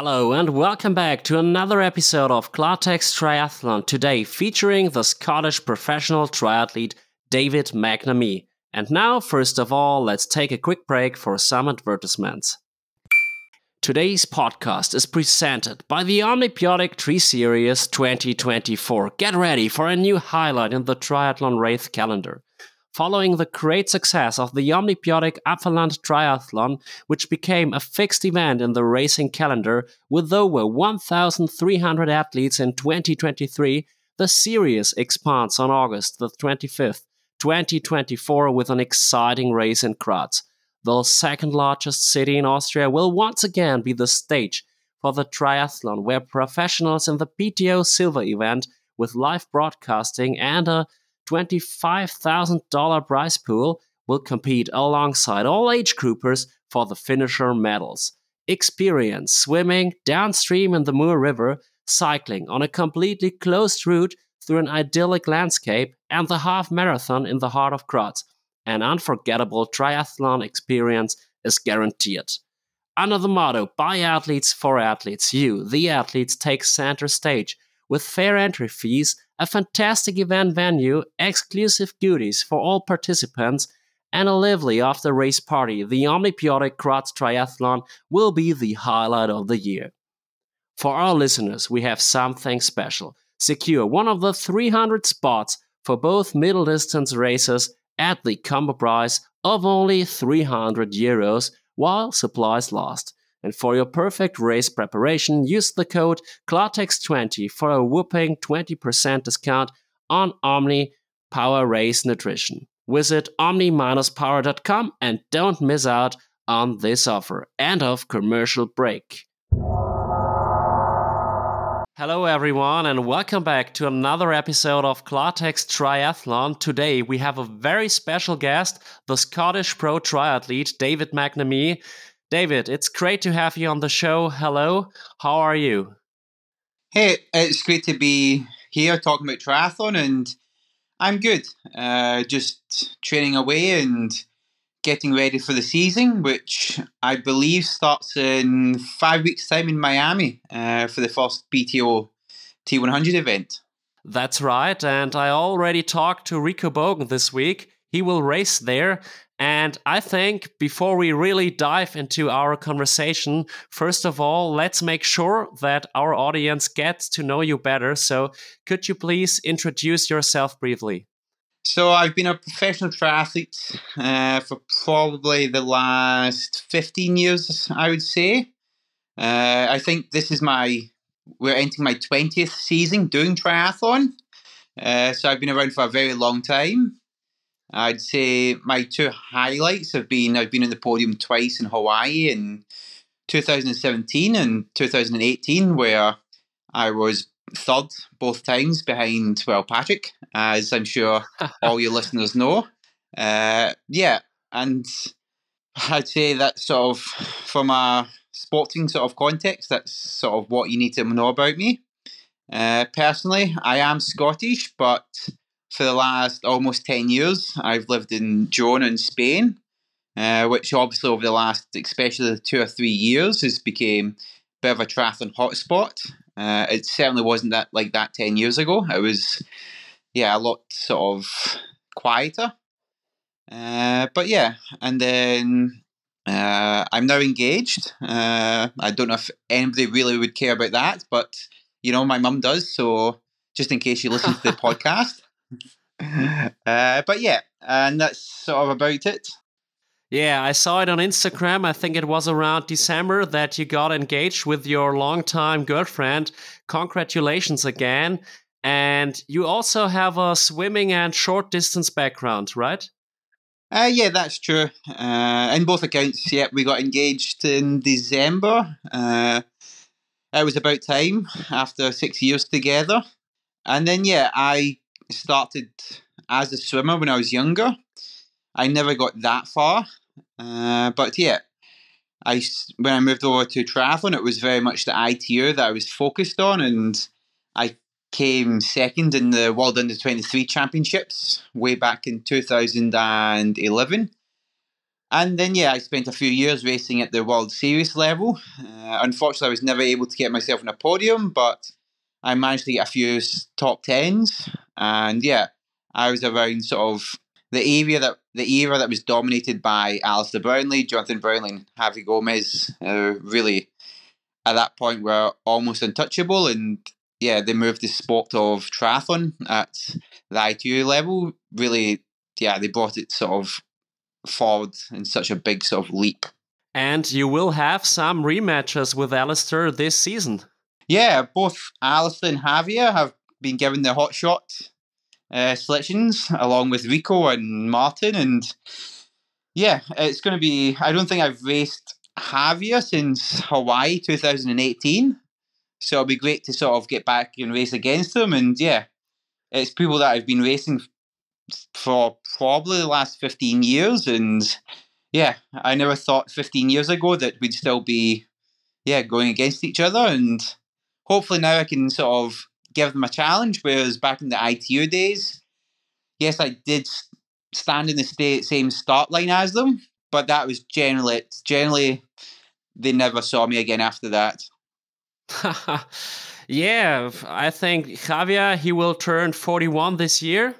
Hello and welcome back to another episode of Klartext Triathlon, today featuring the Scottish professional triathlete David McNamee. And now, first of all, let's take a quick break for some advertisements. Today's podcast is presented by the Omnibiotic Tri Series 2024. Get ready for a new highlight in the triathlon race calendar. Following the great success of the Omnibiotic Apfelland Triathlon, which became a fixed event in the racing calendar with over 1,300 athletes in 2023, the series expands on August the 25th, 2024, with an exciting race in Graz. The second largest city in Austria will once again be the stage for the triathlon, where professionals in the PTO Silver event with live broadcasting and a $25,000 prize pool will compete alongside all age groupers for the finisher medals. Experience swimming downstream in the Mur River, cycling on a completely closed route through an idyllic landscape, and the half marathon in the heart of Graz. An unforgettable triathlon experience is guaranteed. Under the motto, by athletes for athletes, you, the athletes, take center stage with fair entry fees a fantastic event venue, exclusive goodies for all participants, and a lively after race party, the Omnibiotic Graz Triathlon will be the highlight of the year. For our listeners, we have something special. Secure one of the 300 spots for both middle distance races at the combo price of only 300 euros while supplies last. And for your perfect race preparation, use the code KLARTEXT20 for a whooping 20% discount on Omni Power Race Nutrition. Visit omni-power.com and don't miss out on this offer. End of commercial break. Hello, everyone, and welcome back to another episode of Klartext Triathlon. Today, we have a very special guest, the Scottish pro triathlete David McNamee. David, it's great to have you on the show. Hello, how are you? Hey, it's great to be here talking about triathlon, and I'm good. Uh, just training away and getting ready for the season, which I believe starts in five weeks' time in Miami uh, for the first PTO T100 event. That's right, and I already talked to Rico Bogen this week. He will race there, and I think before we really dive into our conversation, first of all, let's make sure that our audience gets to know you better. So, could you please introduce yourself briefly? So, I've been a professional triathlete uh, for probably the last 15 years, I would say. Uh, I think this is my, we're entering my 20th season doing triathlon. Uh, so, I've been around for a very long time. I'd say my two highlights have been I've been in the podium twice in Hawaii in 2017 and 2018, where I was third both times behind, well, Patrick, as I'm sure all your listeners know. Uh, yeah, and I'd say that sort of, from a sporting sort of context, that's sort of what you need to know about me. Uh, personally, I am Scottish, but for the last almost 10 years, I've lived in Girona in Spain, uh, which obviously over the last, especially the two or three years, has become a bit of a triathlon hotspot. Uh, it certainly wasn't that like that 10 years ago. It was, yeah, a lot sort of quieter. Uh, but yeah, and then uh, I'm now engaged. Uh, I don't know if anybody really would care about that, but you know, my mum does. So just in case you listen to the podcast, uh, but yeah, and that's sort of about it. Yeah, I saw it on Instagram. I think it was around December that you got engaged with your longtime girlfriend. Congratulations again. And you also have a swimming and short distance background, right? Uh, yeah, that's true. Uh, in both accounts, yeah, we got engaged in December. Uh, it was about time after six years together. And then, yeah, I started as a swimmer when I was younger. I never got that far, uh, but yeah, I when I moved over to triathlon, it was very much the ITU that I was focused on, and I came second in the World Under Twenty Three Championships way back in two thousand and eleven. And then, yeah, I spent a few years racing at the World Series level. Uh, unfortunately, I was never able to get myself on a podium, but I managed to get a few top tens. And yeah, I was around sort of the area that the era that was dominated by Alistair Brownlee, Jonathan Brownlee, and Javi Gomez. Uh, really, at that point, were almost untouchable. And yeah, they moved the sport of triathlon at the ITU level. Really, yeah, they brought it sort of forward in such a big sort of leap. And you will have some rematches with Alistair this season. Yeah, both Alistair and Javier have been given the hot shot uh, selections along with Rico and Marten. And yeah, it's going to be. I don't think I've raced Javier since Hawaii 2018. So it'll be great to sort of get back and race against them. And yeah, it's people that I've been racing for probably the last 15 years. And yeah, I never thought 15 years ago that we'd still be, yeah, going against each other. And hopefully now I can sort of give them a challenge. Whereas back in the ITU days, yes, I did stand in the same start line as them, but that was generally, generally, they never saw me again after that. yeah, I think Javier, he will turn 41 this year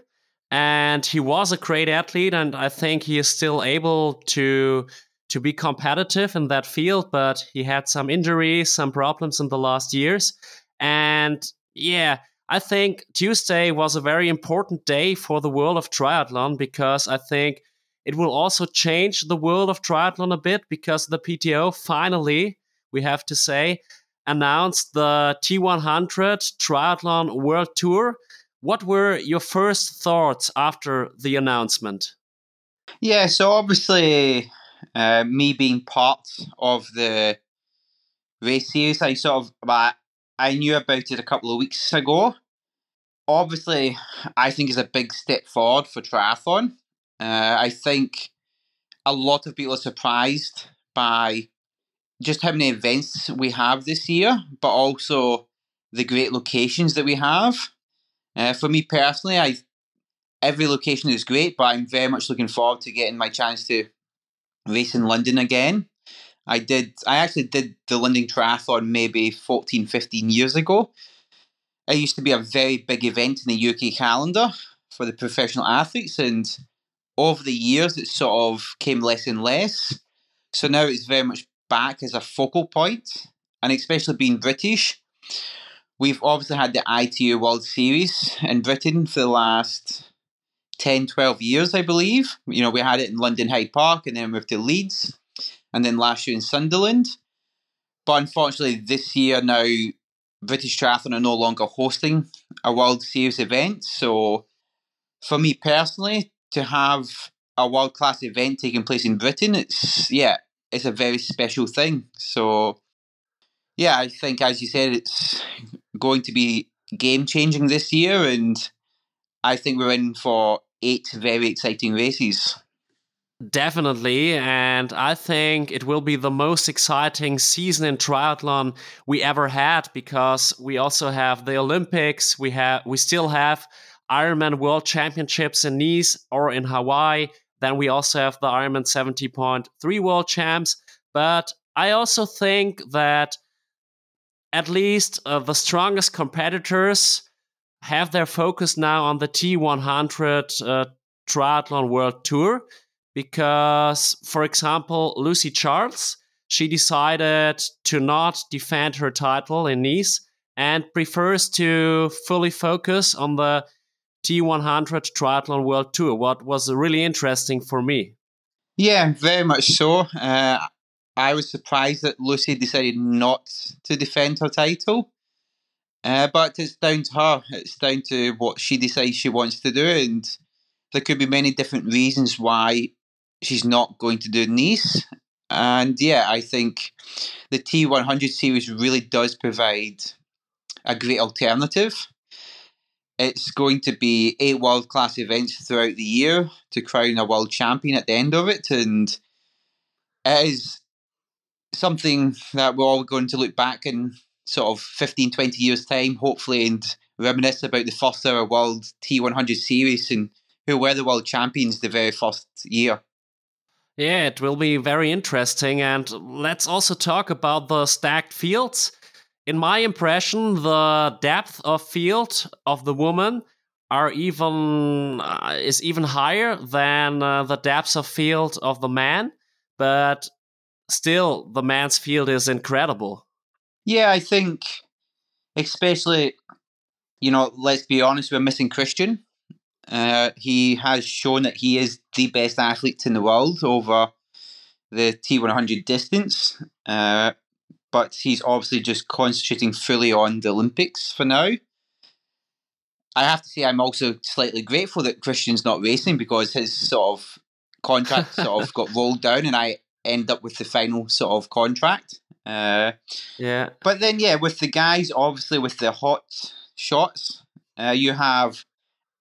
and he was a great athlete and i think he is still able to to be competitive in that field but he had some injuries some problems in the last years and yeah i think tuesday was a very important day for the world of triathlon because i think it will also change the world of triathlon a bit because the pto finally we have to say announced the t100 triathlon world tour what were your first thoughts after the announcement? Yeah, so obviously, uh, me being part of the race series, I sort of I, I knew about it a couple of weeks ago. Obviously, I think it's a big step forward for triathlon. Uh, I think a lot of people are surprised by just how many events we have this year, but also the great locations that we have. Uh, for me personally, I every location is great, but I'm very much looking forward to getting my chance to race in London again. I did. I actually did the London Triathlon maybe 14, 15 years ago. It used to be a very big event in the UK calendar for the professional athletes, and over the years, it sort of came less and less. So now it's very much back as a focal point, and especially being British, We've obviously had the ITU World Series in Britain for the last 10, 12 years, I believe. You know, we had it in London Hyde Park and then moved to Leeds and then last year in Sunderland. But unfortunately, this year now, British Triathlon are no longer hosting a World Series event. So for me personally, to have a world class event taking place in Britain, it's, yeah, it's a very special thing. So yeah, I think, as you said, it's going to be game changing this year, and I think we're in for eight very exciting races. Definitely, and I think it will be the most exciting season in triathlon we ever had because we also have the Olympics. We have we still have Ironman World Championships in Nice or in Hawaii. Then we also have the Ironman 70.3 World Champs. But I also think that at least uh, the strongest competitors have their focus now on the T100 uh, Triathlon World Tour because, for example, Lucy Charles, she decided to not defend her title in Nice and prefers to fully focus on the T100 Triathlon World Tour, what was really interesting for me. Yeah, very much so. Uh, I was surprised that Lucy decided not to defend her title. Uh, but it's down to her. It's down to what she decides she wants to do, and there could be many different reasons why she's not going to do Nice. And yeah, I think the T100 series really does provide a great alternative. It's going to be eight world class events throughout the year to crown a world champion at the end of it, and it is something that we're all going to look back in sort of 15, 20 years' time, hopefully, and reminisce about the first ever World T100 series and who were the world champions the very first year. Yeah, it will be very interesting. And let's also talk about the stacked fields. In my impression, the depth of field of the woman are even uh, is even higher than uh, the depth of field of the man, but still the man's field is incredible. Yeah, I think especially you know, let's be honest, we're missing Christian. Uh, he has shown that he is the best athlete in the world over the T100 distance, uh, but he's obviously just concentrating fully on the Olympics for now. I have to say, I'm also slightly grateful that Christian's not racing because his sort of contract sort of got rolled down, and I end up with the final sort of contract. Uh, yeah. But then, yeah, with the guys, obviously with the hot shots, uh, you have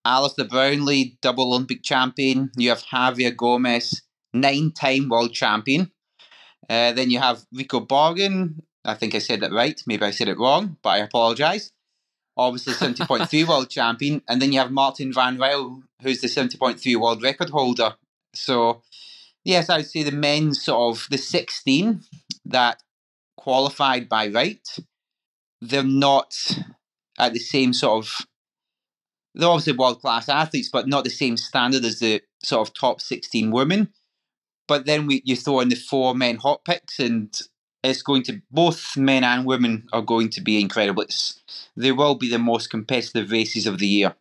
Alistair Brownlee, double Olympic champion. You have Javier Gomez, nine-time world champion. Uh, then you have Rico Borgen. I think I said that right. Maybe I said it wrong, but I apologise. Obviously, 70.3 world champion. And then you have Marten Van Riel, who's the 70.3 world record holder. So, yes, I would say the men's sort of the 16 that qualified by right, they're not at the same sort of they're obviously world class athletes, but not the same standard as the sort of top 16 women. But then we, you throw in the four men hot picks, and it's going to both men and women are going to be incredible. It's, they will be the most competitive races of the year.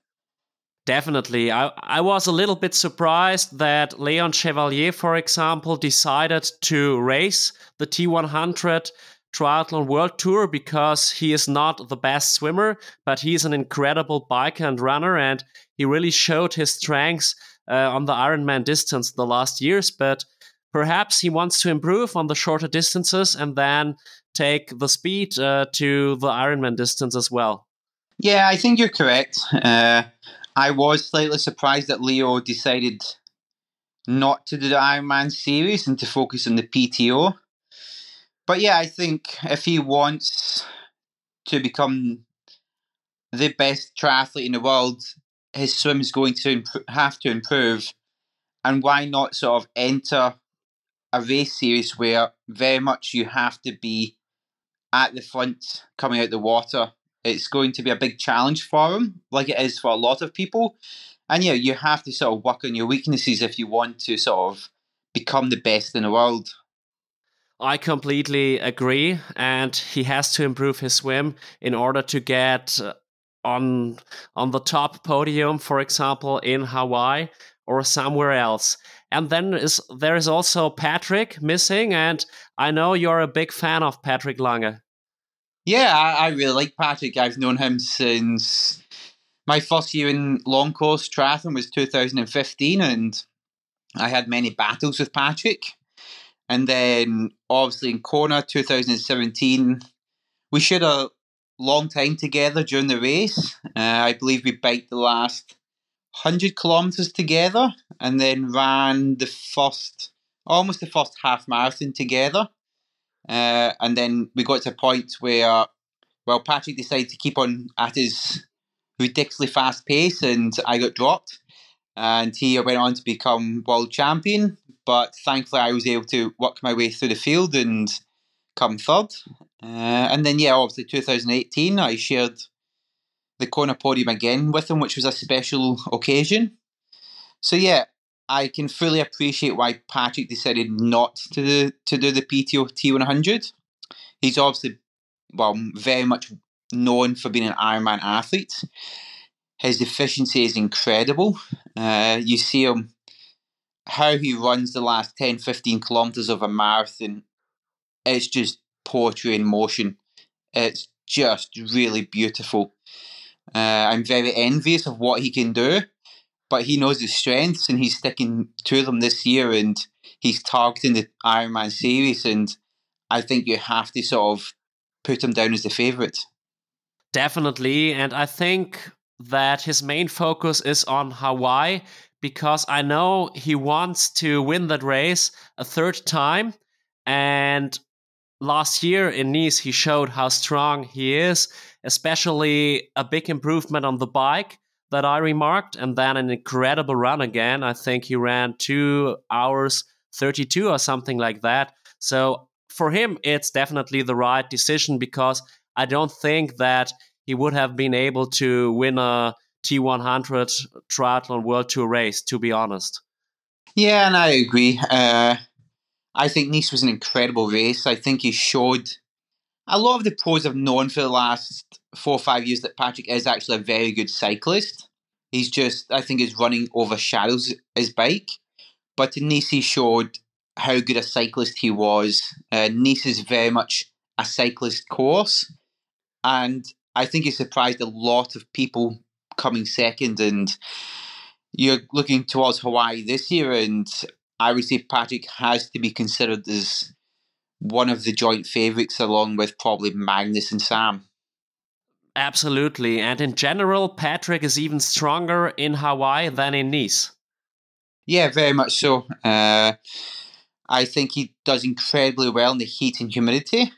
Definitely. I, I was a little bit surprised that Leon Chevalier, for example, decided to race the T100 Triathlon World Tour because he is not the best swimmer, but he's an incredible biker and runner, and he really showed his strengths uh, on the Ironman distance the last years. But perhaps he wants to improve on the shorter distances and then take the speed uh, to the Ironman distance as well. Yeah, I think you're correct. Uh, I was slightly surprised that Leo decided not to do the Ironman series and to focus on the PTO but yeah, I think if he wants to become the best triathlete in the world, his swim is going to imp- have to improve. And why not sort of enter a race series where very much you have to be at the front coming out the water? It's going to be a big challenge for him, like it is for a lot of people. And yeah, you have to sort of work on your weaknesses if you want to sort of become the best in the world. I completely agree, and he has to improve his swim in order to get uh, on on the top podium, for example, in Hawaii or somewhere else. And then is there is also Patrick missing, and I know you're a big fan of Patrick Lange. Yeah, I, I really like Patrick. I've known him since my first year in long course triathlon was 2015, and I had many battles with Patrick. And then obviously in Kona 2017, we shared a long time together during the race. Uh, I believe we biked the last 100 kilometers together and then ran the first, almost the first half marathon together. Uh, and then we got to a point where, well, Patrick decided to keep on at his ridiculously fast pace and I got dropped. And he went on to become world champion but thankfully I was able to work my way through the field and come third. Uh, and then, yeah, obviously 2018, I shared the Kona podium again with him, which was a special occasion. So, yeah, I can fully appreciate why Patrick decided not to do, to do the PTO T100. He's obviously, well, very much known for being an Ironman athlete. His efficiency is incredible. Uh, you see him how he runs the last 10, 15 kilometers of a marathon, it's just poetry in motion. It's just really beautiful. Uh, I'm very envious of what he can do, but he knows his strengths and he's sticking to them this year and he's targeting the Ironman series. And I think you have to sort of put him down as the favourite. Definitely. And I think that his main focus is on Hawaii because I know he wants to win that race a third time. And last year in Nice, he showed how strong he is, especially a big improvement on the bike that I remarked, and then an incredible run again. I think he ran two hours, 32 or something like that. So for him, it's definitely the right decision because I don't think that he would have been able to win a T100 triathlon world tour race, to be honest. Yeah, and I agree. Uh, I think Nice was an incredible race. I think he showed a lot of the pros have known for the last four or five years that Patrick is actually a very good cyclist. He's just, I think, his running overshadows his bike. But in Nice, showed how good a cyclist he was. Uh, nice is very much a cyclist course. And I think he surprised a lot of people coming second. And you're looking towards Hawaii this year. And I would say Patrick has to be considered as one of the joint favourites, along with probably Magnus and Sam. Absolutely. And in general, Patrick is even stronger in Hawaii than in Nice. Yeah, very much so. Uh, I think he does incredibly well in the heat and humidity.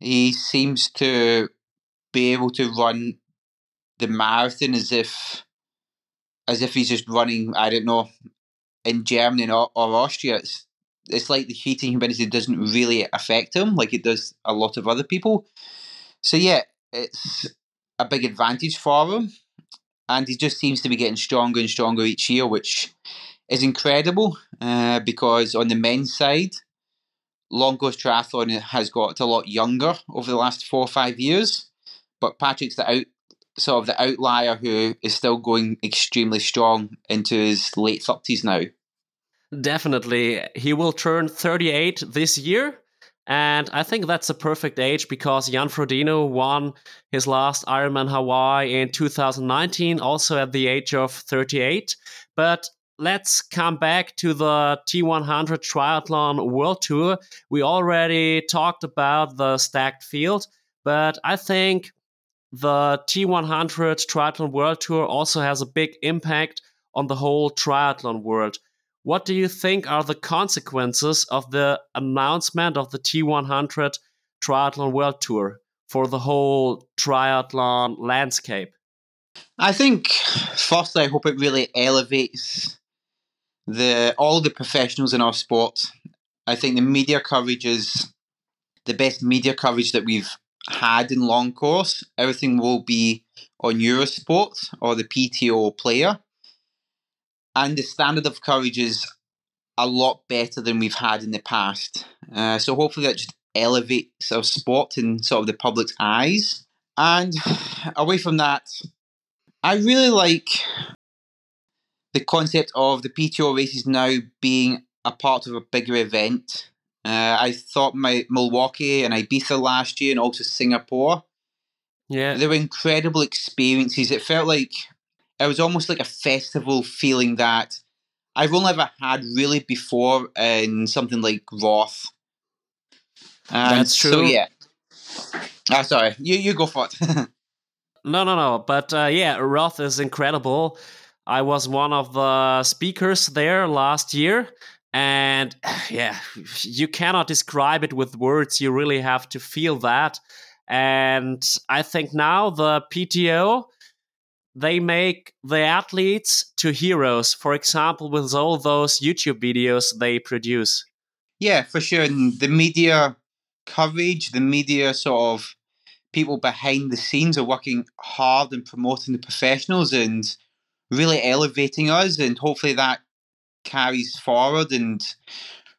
He seems to be able to run the marathon as if as if he's just running, I don't know, in Germany or, or Austria. It's it's like the heat and humidity doesn't really affect him like it does a lot of other people. So yeah, it's a big advantage for him, and he just seems to be getting stronger and stronger each year, which is incredible. Uh, because on the men's side, long course triathlon has got a lot younger over the last four or five years, but Patrick's the out sort of the outlier who is still going extremely strong into his late thirties now. Definitely. He will turn 38 this year. And I think that's a perfect age because Jan Frodeno won his last Ironman Hawaii in 2019, also at the age of 38. But let's come back to the T100 Triathlon World Tour. We already talked about the stacked field, but I think the T100 Triathlon World Tour also has a big impact on the whole triathlon world. What do you think are the consequences of the announcement of the T100 Triathlon World Tour for the whole triathlon landscape? I think, firstly, I hope it really elevates the all the professionals in our sport. I think the media coverage is the best media coverage that we've had in long course. Everything will be on Eurosport or the PTO player and the standard of courage is a lot better than we've had in the past. Uh, so hopefully that just elevates our sport in sort of the public's eyes. And away from that, I really like the concept of the PTO races now being a part of a bigger event. Uh, I thought my Milwaukee and Ibiza last year, and also Singapore. Yeah, they were incredible experiences. It felt like it was almost like a festival feeling that I've only ever had really before in something like Roth. And That's true. So yeah. Ah, sorry. You you go for it. no, no, no. But uh, yeah, Roth is incredible. I was one of the speakers there last year, and yeah, you cannot describe it with words. You really have to feel that. And I think now the PTO they make the athletes to heroes. For example, with all those YouTube videos they produce. Yeah, for sure. And the media coverage, the media sort of people behind the scenes are working hard and promoting the professionals and really elevating us. And hopefully that carries forward and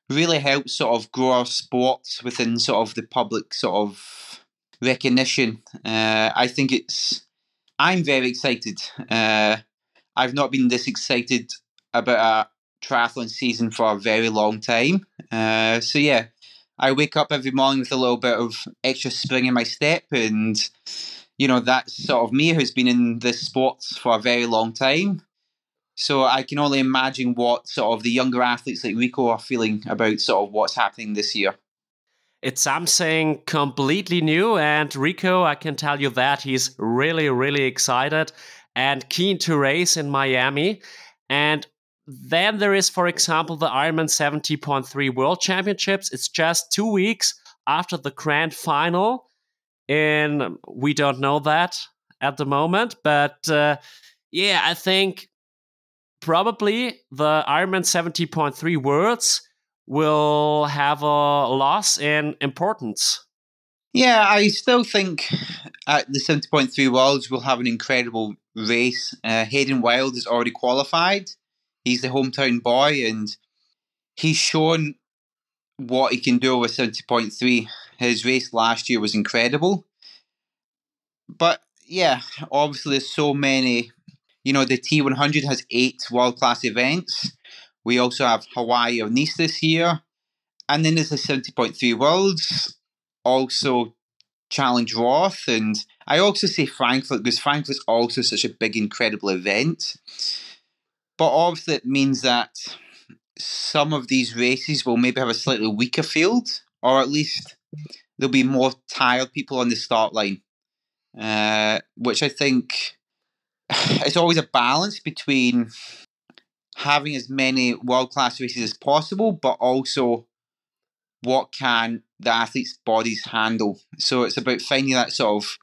really helps sort of grow our sport within sort of the public sort of recognition. Uh, I think it's I'm very excited. Uh, I've not been this excited about a triathlon season for a very long time. Uh, so yeah, I wake up every morning with a little bit of extra spring in my step, and you know that's sort of me who's been in this sport for a very long time. So I can only imagine what sort of the younger athletes like Rico are feeling about sort of what's happening this year. It's something completely new, and Rico, I can tell you that he's really, really excited and keen to race in Miami. And then there is, for example, the Ironman 70.3 World Championships. It's just two weeks after the grand final. In we don't know that at the moment, but uh, yeah, I think probably the Ironman 70.3 Worlds will have a loss in importance. Yeah, I still think at the 70.3 Worlds we'll have an incredible race. Uh, Hayden Wilde is already qualified. He's the hometown boy and he's shown what he can do with 70.3. His race last year was incredible. But yeah, obviously there's so many. You know, the T100 has eight world class events. We also have Hawaii or Nice this year. And then there's the 70.3 Worlds, also Challenge Roth. And I also say Frankfurt because Frankfurt's also such a big, incredible event. But obviously, it means that some of these races will maybe have a slightly weaker field, or at least there'll be more tired people on the start line, uh, which I think it's always a balance between having as many world class races as possible, but also what can the athletes' bodies handle. So it's about finding that sort of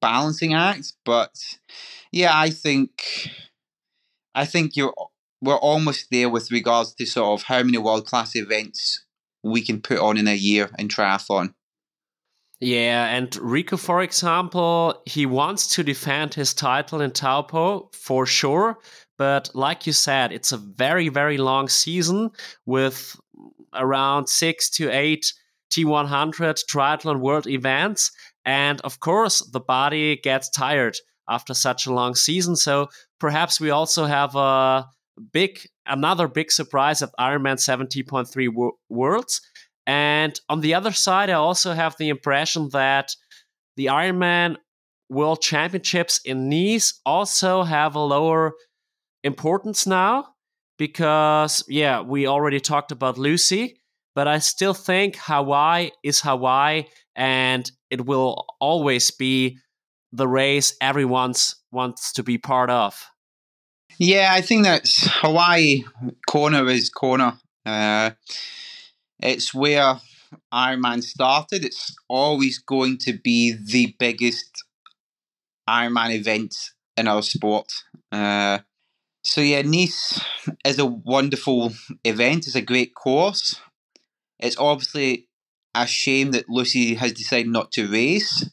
balancing act. But yeah, I think I think you're we're almost there with regards to sort of how many world class events we can put on in a year in triathlon. Yeah, and Rico, for example, he wants to defend his title in Taupo for sure. But like you said, it's a very, very long season with around six to eight T100 triathlon world events. And of course, the body gets tired after such a long season. So perhaps we also have a big another big surprise at Ironman 70.3 Worlds. And on the other side, I also have the impression that the Ironman World Championships in Nice also have a lower importance now because, yeah, we already talked about Lucy, but I still think Hawaii is Hawaii and it will always be the race everyone wants to be part of. Yeah, I think that's Hawaii Kona is Kona. Uh, it's where Ironman started. It's always going to be the biggest Ironman event in our sport. Uh, so yeah, Nice is a wonderful event. It's a great course. It's obviously a shame that Lucy has decided not to race.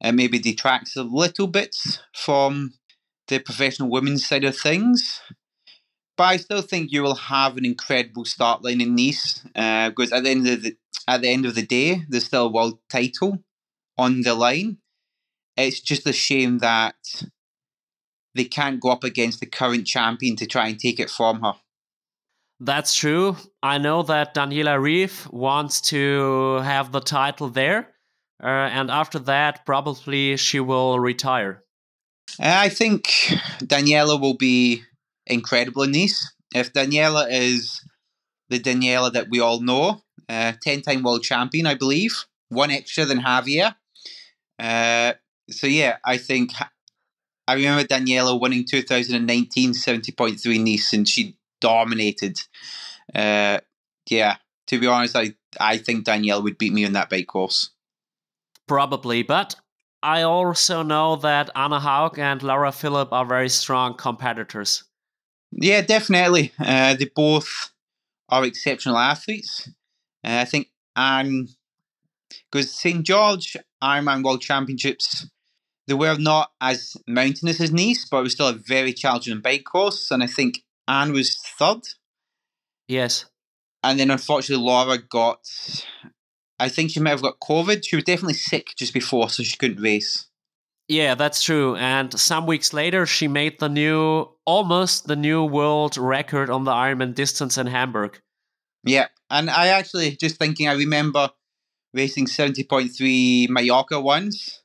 It maybe detracts a little bit from the professional women's side of things. But I still think you will have an incredible start line in Nice uh, because at the end of the at the end of the day, there's still a world title on the line. It's just a shame that they can't go up against the current champion to try and take it from her. That's true. I know that Daniela Ryf wants to have the title there, uh, and after that, probably she will retire. I think Daniela will be incredible in these. If Daniela is the Daniela that we all know, uh, 10 time world champion, I believe, one extra than Javier. Uh, so, yeah, I think I remember Daniela winning 2019 70.3 Nice and she dominated. Uh, yeah, to be honest, I, I think Daniela would beat me on that bike course. Probably, but I also know that Anne Haug and Laura Philipp are very strong competitors. Yeah, definitely. Uh, they both are exceptional athletes. Uh, I think Anne, because St. George Ironman World Championships, they were not as mountainous as Nice, but it was still a very challenging bike course. And I think Anne was third. Yes. And then unfortunately, Laura got I think she might have got COVID. She was definitely sick just before, so she couldn't race. Yeah, that's true. And some weeks later, she made the new, almost the new world record on the Ironman distance in Hamburg. Yeah, and I actually just thinking, I remember racing 70.3 Mallorca once,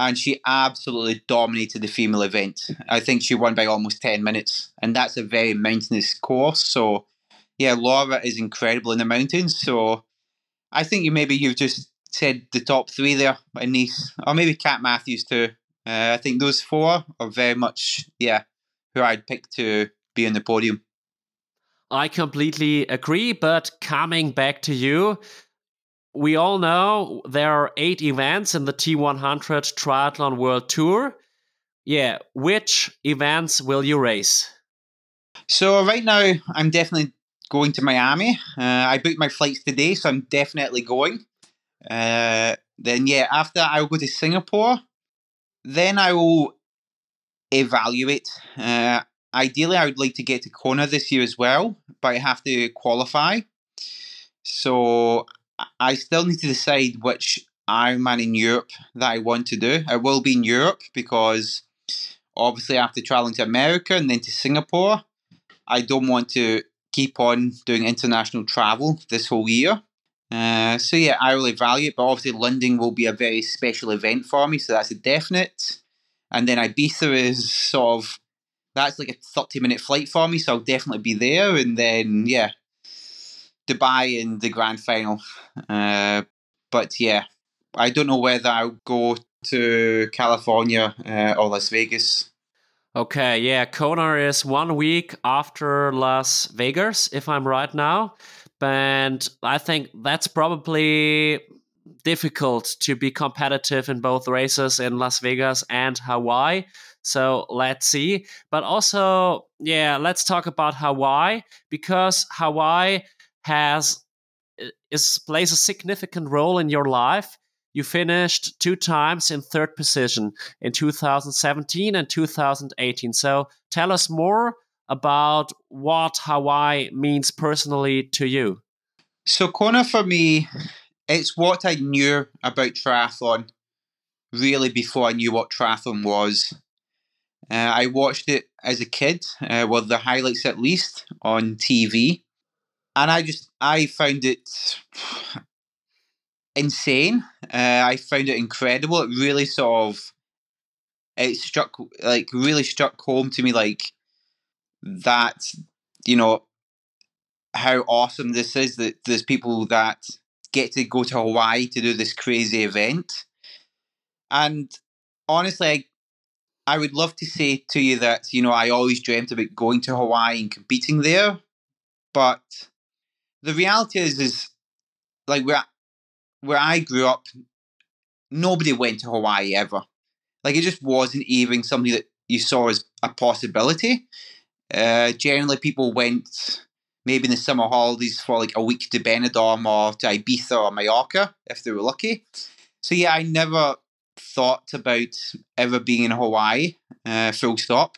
and she absolutely dominated the female event. I think she won by almost 10 minutes, and that's a very mountainous course. So, yeah, Laura is incredible in the mountains. So, I think you maybe you've just said the top three there in Nice, or maybe Kat Matthews too. Uh, I think those four are very much, yeah, who I'd pick to be on the podium. I completely agree, but coming back to you, we all know there are eight events in the T100 Triathlon World Tour. Yeah, which events will you race? So right now, I'm definitely going to Miami. Uh, I booked my flights today, so I'm definitely going. Uh, then yeah, after I'll go to Singapore. Then I will evaluate. Uh, ideally, I would like to get to Kona this year as well, but I have to qualify. So I still need to decide which Ironman in Europe that I want to do. I will be in Europe because obviously after traveling to America and then to Singapore, I don't want to keep on doing international travel this whole year. Uh, so yeah, I will evaluate, but obviously London will be a very special event for me, so that's a definite. And then Ibiza is sort of that's like a thirty minute flight for me, so I'll definitely be there. And then yeah, Dubai in the grand final. Uh, but yeah, I don't know whether I'll go to California uh, or Las Vegas. Okay, yeah, Kona is one week after Las Vegas, if I'm right now. And I think that's probably difficult to be competitive in both races in Las Vegas and Hawaii. So let's see. But also, yeah, let's talk about Hawaii because Hawaii has is plays a significant role in your life. You finished two times in third position in 2017 and 2018. So tell us more about what Hawaii means personally to you. So Kona for me, it's what I knew about triathlon really before I knew what triathlon was. Uh, I watched it as a kid, uh, well, the highlights at least on TV and I just I found it insane. Uh, I found it incredible. It really sort of it struck like really struck home to me like that you know how awesome this is that there's people that get to go to Hawaii to do this crazy event. And honestly, I, I would love to say to you that, you know, I always dreamt about going to Hawaii and competing there. But the reality is, is like where where I grew up, nobody went to Hawaii ever. Like it just wasn't even something that you saw as a possibility. Uh, generally, people went maybe in the summer holidays for like a week to Benidorm or to Ibiza or Mallorca if they were lucky. So yeah, I never thought about ever being in Hawaii. Uh, full stop.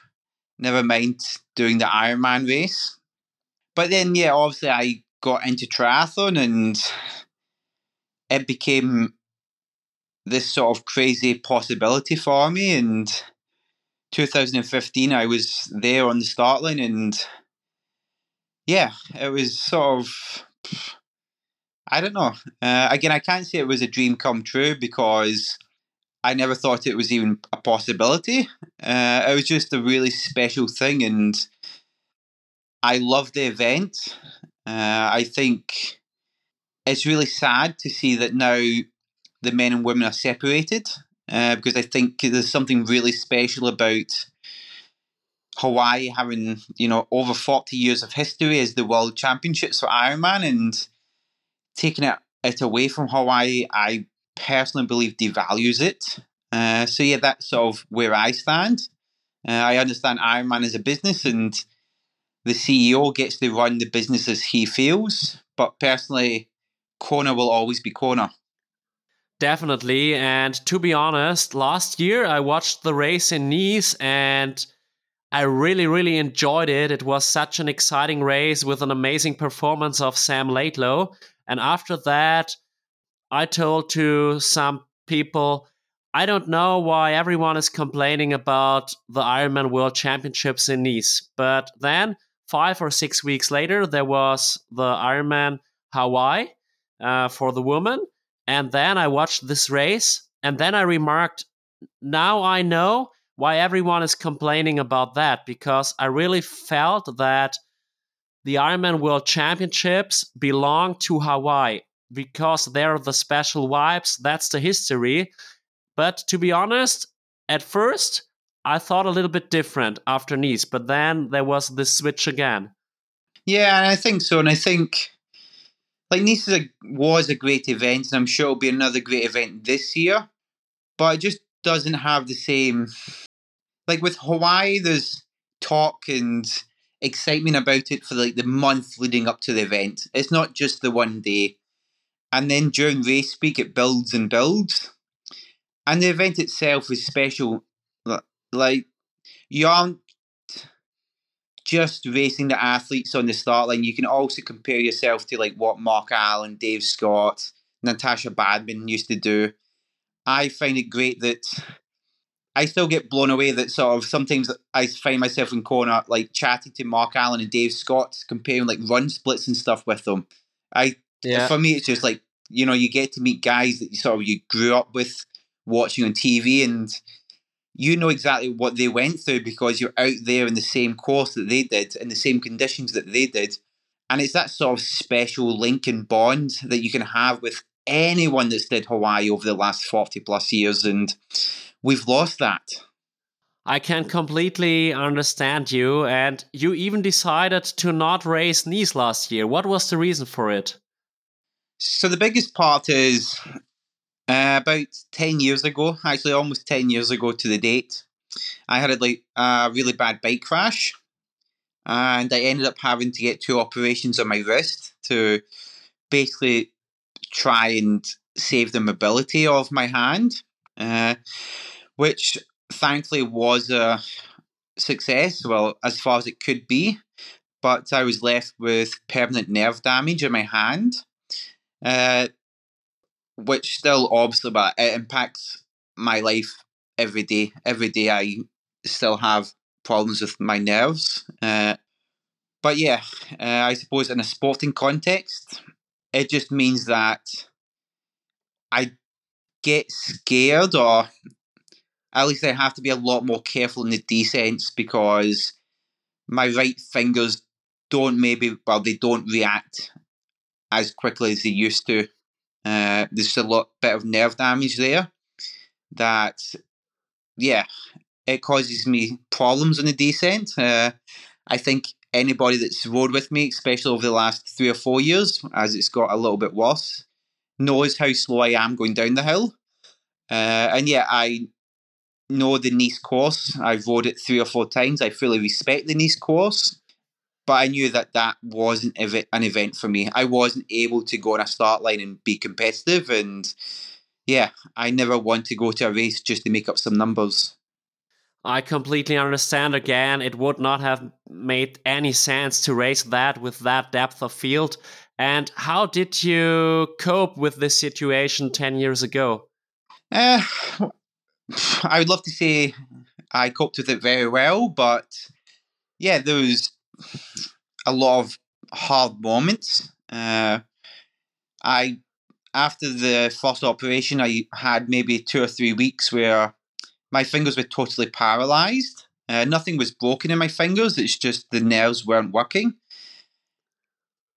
Never mind doing the Ironman race. But then, yeah, obviously, I got into triathlon and it became this sort of crazy possibility for me. And 2015, I was there on the start line, and yeah, it was sort of. I don't know. Uh, again, I can't say it was a dream come true because I never thought it was even a possibility. Uh, it was just a really special thing, and I loved the event. Uh, I think it's really sad to see that now the men and women are separated uh, because I think there's something really special about Hawaii having you know over 40 years of history as the world championships for Ironman and taking it, it away from Hawaii I personally believe devalues it. Uh, so yeah that's sort of where I stand. Uh, I understand Ironman is a business and the CEO gets to run the business as he feels. But personally, Kona will always be Kona. Definitely. And to be honest, last year I watched the race in Nice and I really, really enjoyed it. It was such an exciting race with an amazing performance of Sam Laidlow. And after that, I told to some people, I don't know why everyone is complaining about the Ironman World Championships in Nice. But then five or six weeks later, there was the Ironman Hawaii uh, for the woman. And then I watched this race. And then I remarked, now I know why everyone is complaining about that because I really felt that the Ironman World Championships belong to Hawaii because they're the special vibes. That's the history. But to be honest, at first, I thought a little bit different after Nice, but then there was this switch again. Yeah, and I think so. And I think like Nice a, was a great event, and I'm sure it'll be another great event this year. But it just doesn't have the same. Like with Hawaii, there's talk and excitement about it for like the month leading up to the event. It's not just the one day. And then during race week, it builds and builds. And the event itself is special. Like, you aren't just racing the athletes on the start line. You can also compare yourself to like what Mark Allen, Dave Scott, Natascha Badmann used to do. I find it great that I still get blown away that sort of sometimes I find myself in corner like chatting to Mark Allen and Dave Scott, comparing like run splits and stuff with them. I yeah. for me it's just like you know you get to meet guys that you sort of you grew up with watching on TV and you know exactly what they went through because you're out there in the same course that they did in the same conditions that they did and it's that sort of special link and bond that you can have with anyone that's did Hawaii over the last 40 plus years and we've lost that. I can completely understand you, and you even decided to not race Nice last year. What was the reason for it? So, the biggest part is uh, about 10 years ago, actually almost 10 years ago to the date, I had a, like, a really bad bike crash, and I ended up having to get two operations on my wrist to basically try and save the mobility of my hand. Uh, which thankfully was a success, well, as far as it could be. But I was left with permanent nerve damage in my hand, uh, which still obviously, but it impacts my life every day. Every day, I still have problems with my nerves. Uh, but yeah, uh, I suppose in a sporting context, it just means that I get scared or at least I have to be a lot more careful in the descents because my right fingers don't maybe well they don't react as quickly as they used to. Uh, there's a lot bit of nerve damage there that yeah it causes me problems on the descent. Uh, I think anybody that's rode with me, especially over the last three or four years, as it's got a little bit worse, knows how slow I am going down the hill. Uh, and yeah, I know the Nice course. I've rode it three or four times. I fully respect the Nice course, but I knew that that wasn't an event for me. I wasn't able to go on a start line and be competitive, and yeah, I never want to go to a race just to make up some numbers. I completely understand. Again, it would not have made any sense to race that with that depth of field. And how did you cope with this situation 10 years ago? Uh, I would love to say I coped with it very well, but yeah, there was a lot of hard moments. Uh, I after the first operation, I had maybe two or three weeks where my fingers were totally paralyzed. Uh, nothing was broken in my fingers; it's just the nerves weren't working,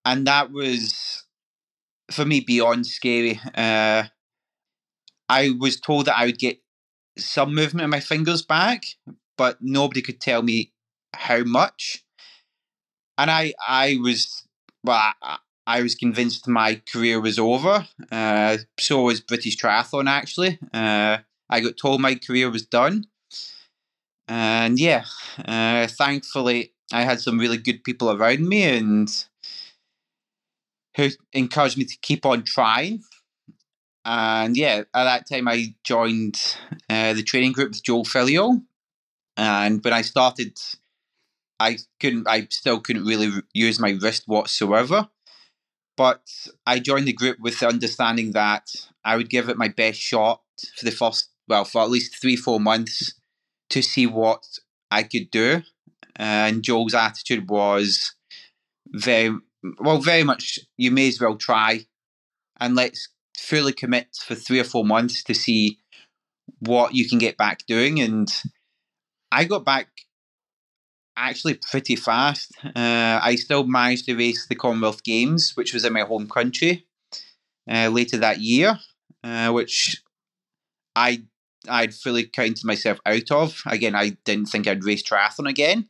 and that was for me beyond scary. Uh, I was told that I would get some movement in my fingers back, but nobody could tell me how much. And I, I was, well, I, I was convinced my career was over. Uh, so was British Triathlon, actually. Uh, I got told my career was done. And yeah, uh, thankfully, I had some really good people around me and who encouraged me to keep on trying. And yeah, at that time I joined uh, the training group with Joel Filliol. And when I started, I couldn't, I still couldn't really use my wrist whatsoever. But I joined the group with the understanding that I would give it my best shot for the first, well, for at least three, four months to see what I could do. And Joel's attitude was very, well, very much, you may as well try and let's fully commit for three or four months to see what you can get back doing. And I got back actually pretty fast. Uh, I still managed to race the Commonwealth Games, which was in my home country uh, later that year, uh, which I I'd fully counted myself out of. Again, I didn't think I'd race triathlon again.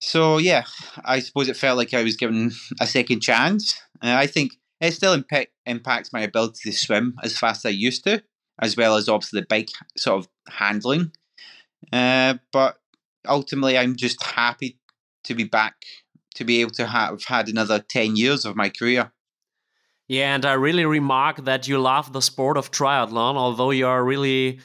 So yeah, I suppose it felt like I was given a second chance. Uh, I think it still impact, impacts my ability to swim as fast as I used to, as well as obviously the bike sort of handling. Uh, but ultimately, I'm just happy to be back to be able to have had another 10 years of my career. Yeah, and I really remark that you love the sport of triathlon, although you are really,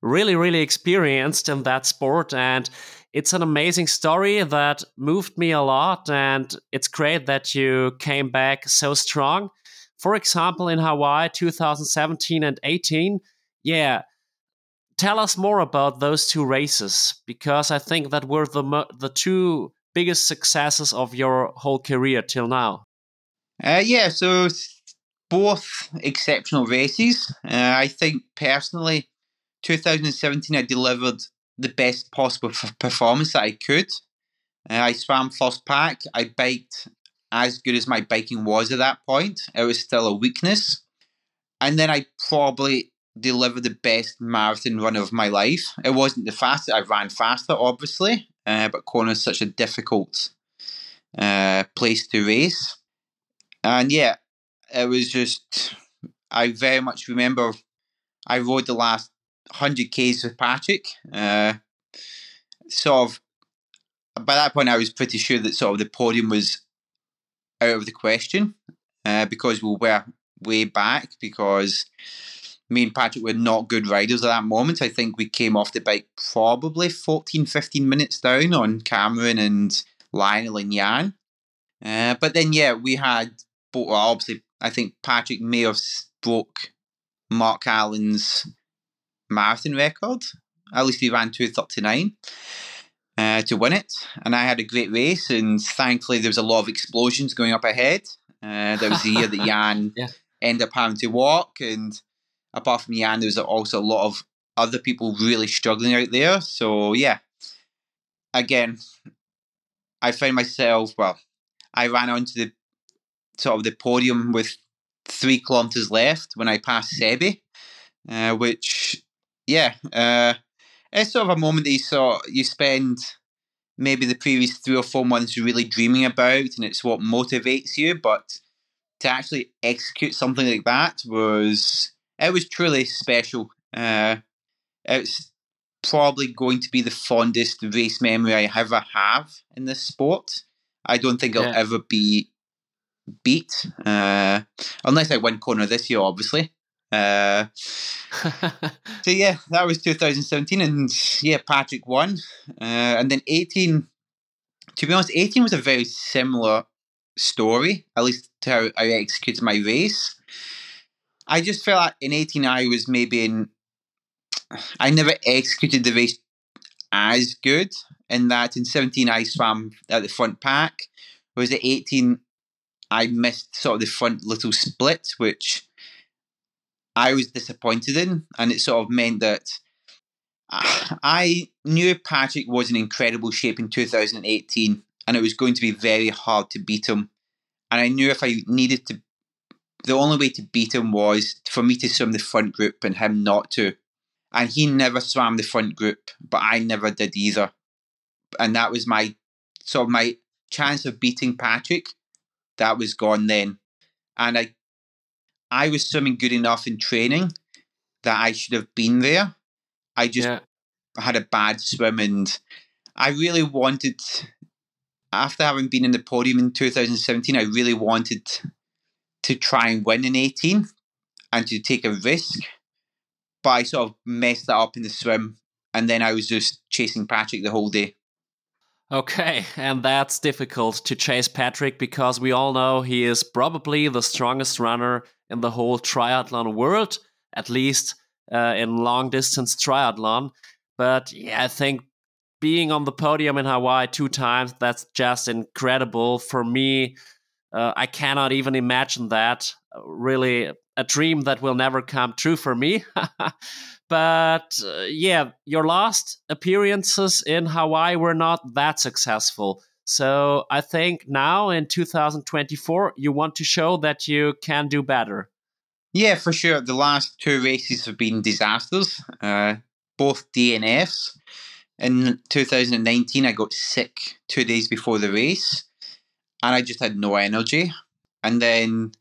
really, really experienced in that sport. And it's an amazing story that moved me a lot. And it's great that you came back so strong. For example, in Hawaii 2017 and 18, yeah, tell us more about those two races because I think that were the the two biggest successes of your whole career till now? Uh, yeah, so both exceptional races. Uh, I think personally, 2017 I delivered the best possible performance that I could. Uh, I swam first pack. I biked as good as my biking was at that point. It was still a weakness. And then I probably delivered the best marathon run of my life. It wasn't the fastest. I ran faster, obviously, uh, but Kona is such a difficult uh, place to race. And yeah, it was just, I very much remember I rode the last 100 Ks with Patrick. Uh, sort of, by that point, I was pretty sure that sort of the podium was out of the question uh, because we were way back because me and Patrick were not good riders at that moment. I think we came off the bike probably 14, 15 minutes down on Cameron and Lionel and Jan. Uh, but then, yeah, we had, well, obviously, I think Patrick may have broke Mark Allen's marathon record. At least he ran 239 uh, to win it. And I had a great race, and thankfully, there was a lot of explosions going up ahead. Uh, that was the year that Jan yeah. ended up having to walk, and apart from Jan, there's also a lot of other people really struggling out there. So yeah, again, I found myself well. I ran onto the sort of the podium with three kilometers left when I passed Sebi, uh, which yeah, uh, it's sort of a moment that you saw you spend maybe the previous three or four months really dreaming about, and it's what motivates you. But to actually execute something like that was it was truly special. Uh, it's probably going to be the fondest race memory I ever have in this sport. I don't think it'll ever be beat, uh, unless I win Kona this year, obviously. Uh, so yeah, that was 2017, and yeah, Patrick won, uh, and then 18. To be honest, 18 was a very similar story, at least to how I executed my race. I just felt like in 18 I was maybe in. I never executed the race as good in that in 17 I swam at the front pack, whereas at 18 I missed sort of the front little split, which I was disappointed in, and it sort of meant that I knew Patrick was in incredible shape in 2018, and it was going to be very hard to beat him. And I knew if I needed to the only way to beat him was for me to swim the front group and him not to. And he never swam the front group, but I never did either. And that was my sort of my chance of beating Patrick. That was gone then. And I I was swimming good enough in training that I should have been there. I just yeah. had a bad swim and I really wanted after having been in the podium in 2017, I really wanted to try and win in 18 and to take a risk. But I sort of messed that up in the swim. And then I was just chasing Patrick the whole day. Okay, and that's difficult to chase Patrick because we all know he is probably the strongest runner in the whole triathlon world, at least uh, in long distance triathlon. But yeah, I think being on the podium in Hawaii two times, that's just incredible. For me, uh, I cannot even imagine that. Really, a dream that will never come true for me. but uh, yeah, your last appearances in Hawaii were not that successful. So I think now in 2024, you want to show that you can do better. Yeah, for sure. The last two races have been disasters, uh, both DNFs. In 2019, I got sick two days before the race and I just had no energy. And then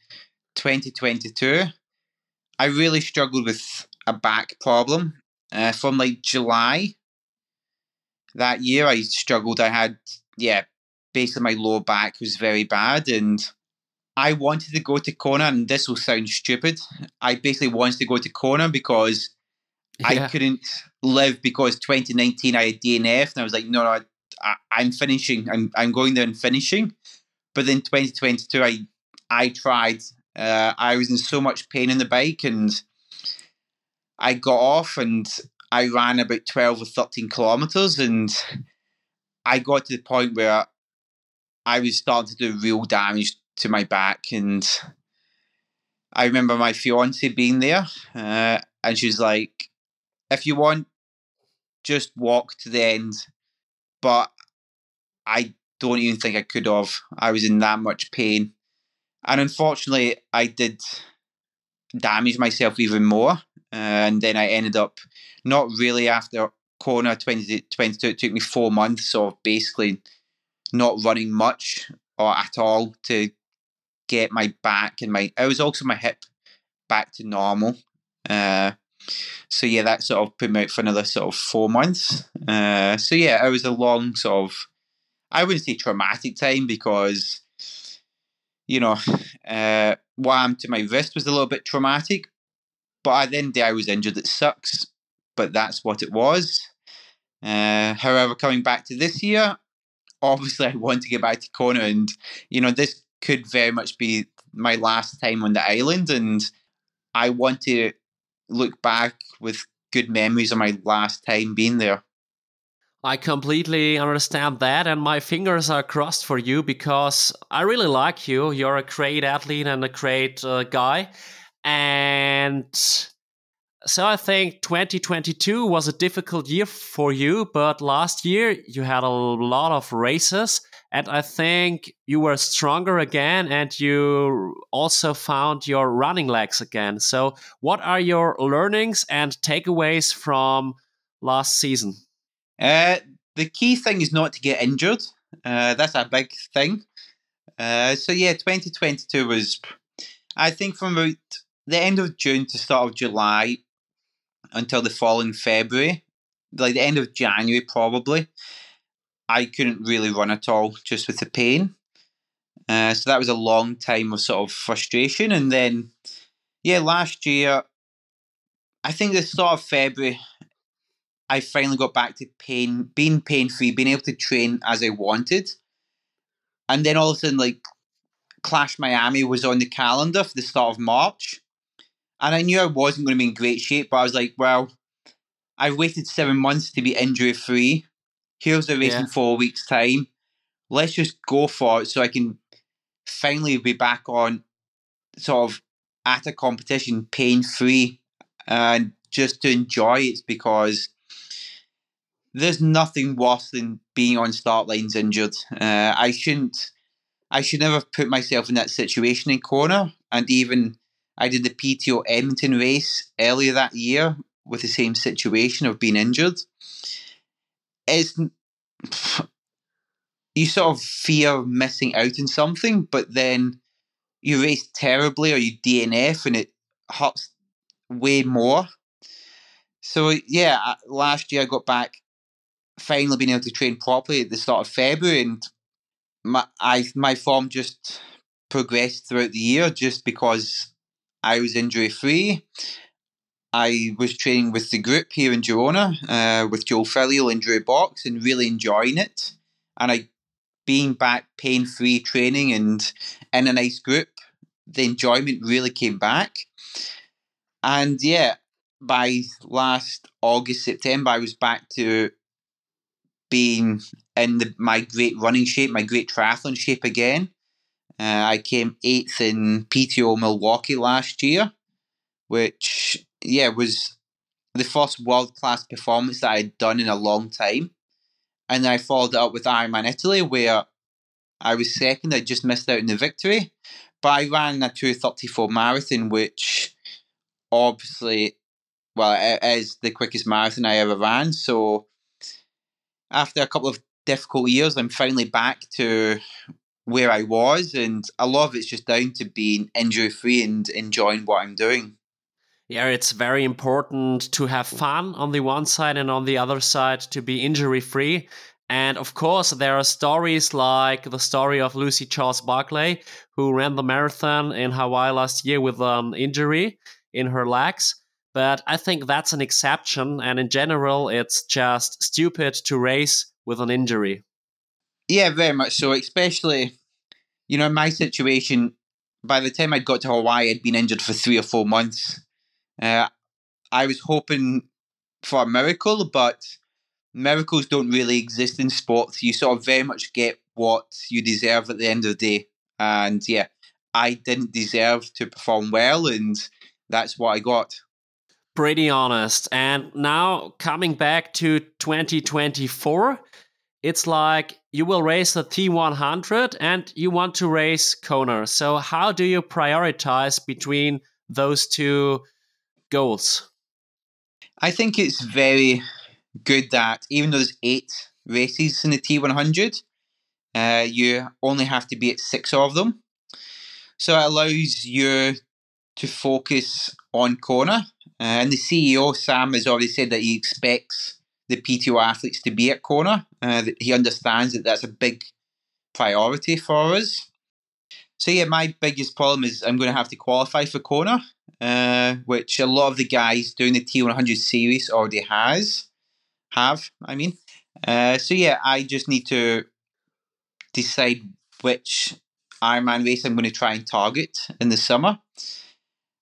2022, I really struggled with a back problem. Uh, from like July that year, I struggled. I had, yeah, basically my lower back was very bad and I wanted to go to Kona and this will sound stupid. I basically wanted to go to Kona because yeah. I couldn't live because 2019 I had DNF and I was like, no, no, I, am finishing. I'm, I'm going there and finishing. But then 2022, I, I tried. Uh, I was in so much pain in the bike and I got off and I ran about 12 or 13 kilometers and I got to the point where I was starting to do real damage to my back. And I remember my fiance being there uh, and she was like, if you want, just walk to the end. But I don't even think I could have. I was in that much pain. And unfortunately, I did damage myself even more and then I ended up not really after Kona 2022. It took me four months of basically not running much or at all to get my back and my. It was also my hip back to normal. Uh, so yeah, that sort of put me out for another sort of four months. Uh, so yeah, it was a long sort of. I wouldn't say traumatic time because, you know, uh, happened to my wrist was a little bit traumatic, but at the end of the day, I was injured. It sucks, but that's what it was. Uh, however, coming back to this year, obviously I want to get back to Kona, and you know this could very much be my last time on the island, and I want to look back with good memories of my last time being there. I completely understand that, and my fingers are crossed for you because I really like you. You're a great athlete and a great uh, guy. And so I think 2022 was a difficult year for you, but last year you had a lot of races. And I think you were stronger again and you also found your running legs again. So, what are your learnings and takeaways from last season? Uh, the key thing is not to get injured. Uh, that's a big thing. Uh, so, yeah, 2022 was, I think, from about the end of June to start of July until the following February, like the end of January probably, I couldn't really run at all just with the pain. Uh, so that was a long time of sort of frustration. And then, yeah, last year, I think the start of February, I finally got back to pain, being pain free, being able to train as I wanted. And then all of a sudden, like Clash Miami was on the calendar for the start of March. And I knew I wasn't going to be in great shape, but I was like, well, I've waited seven months to be injury free. Here's the race yeah. in four weeks' time. Let's just go for it so I can finally be back on sort of at a competition pain free and just to enjoy it because there's nothing worse than being on start lines injured. Uh, I shouldn't, I should never put myself in that situation in Kona. And even I did the PTO Edmonton race earlier that year with the same situation of being injured. It's you sort of fear missing out on something, but then you race terribly or you DNF and it hurts way more. So yeah, last year I got back, finally being able to train properly at the start of February, and my I my form just progressed throughout the year just because I was injury free. I was training with the group here in Girona uh, with Joel Filliol Injury Box and really enjoying it. And I, being back pain free training and in a nice group, the enjoyment really came back. And yeah, by last August, September, I was back to being in the, my great running shape, my great triathlon shape again. Uh, I came eighth in PTO Milwaukee last year, which yeah was the first world class performance that I'd done in a long time. And then I followed it up with Ironman Italy, where I was second. I just missed out in the victory, but I ran a two thirty four marathon, which obviously, well, it is the quickest marathon I ever ran. So after a couple of difficult years, I'm finally back to where I was, and a lot of it's just down to being injury free and enjoying what I'm doing. Yeah, it's very important to have fun on the one side and on the other side to be injury free. And of course, there are stories like the story of Lucy Charles Barclay, who ran the marathon in Hawaii last year with an injury in her legs. But I think that's an exception. And in general, it's just stupid to race with an injury. Yeah, very much so. Especially, you know, in my situation, by the time I'd got to Hawaii, I'd been injured for three or four months. Uh, I was hoping for a miracle, but miracles don't really exist in sports. You sort of very much get what you deserve at the end of the day. And yeah, I didn't deserve to perform well, and that's what I got. Pretty honest. And now coming back to 2024, it's like you will race the T100 and you want to race Kona. So, how do you prioritize between those two goals? I think it's very good that even though there's eight races in the T100, uh, you only have to be at six of them. So it allows you to focus on Kona. Uh, and the CEO, Sam, has already said that he expects the PTO athletes to be at Kona. Uh, he understands that that's a big priority for us. So yeah, my biggest problem is I'm going to have to qualify for Kona, uh, which a lot of the guys doing the T100 series already has have. I mean, uh, so yeah, I just need to decide which Ironman race I'm going to try and target in the summer.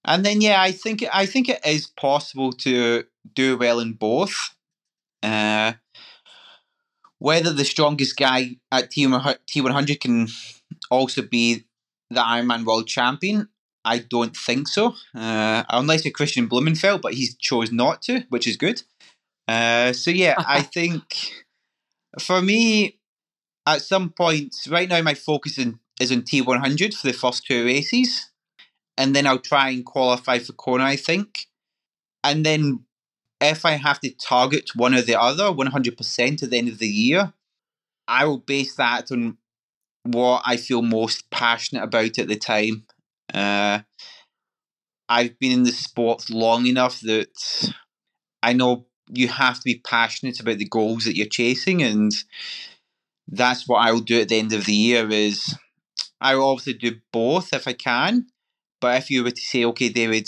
And then yeah, I think I think it is possible to do well in both. Uh, whether the strongest guy at T100 can also be the Ironman World Champion, I don't think so. Uh, unless a Kristian Blummenfelt, but he chose not to, which is good. Uh, so yeah, I think for me, at some point, right now my focus in, is on T100 for the first two races, and then I'll try and qualify for Kona. I think, and then if I have to target one or the other, 100% at the end of the year, I will base that on what I feel most passionate about at the time. Uh, I've been in the sport long enough that I know you have to be passionate about the goals that you're chasing, and that's what I will do at the end of the year. Is I will obviously do both if I can, but if you were to say, okay, David,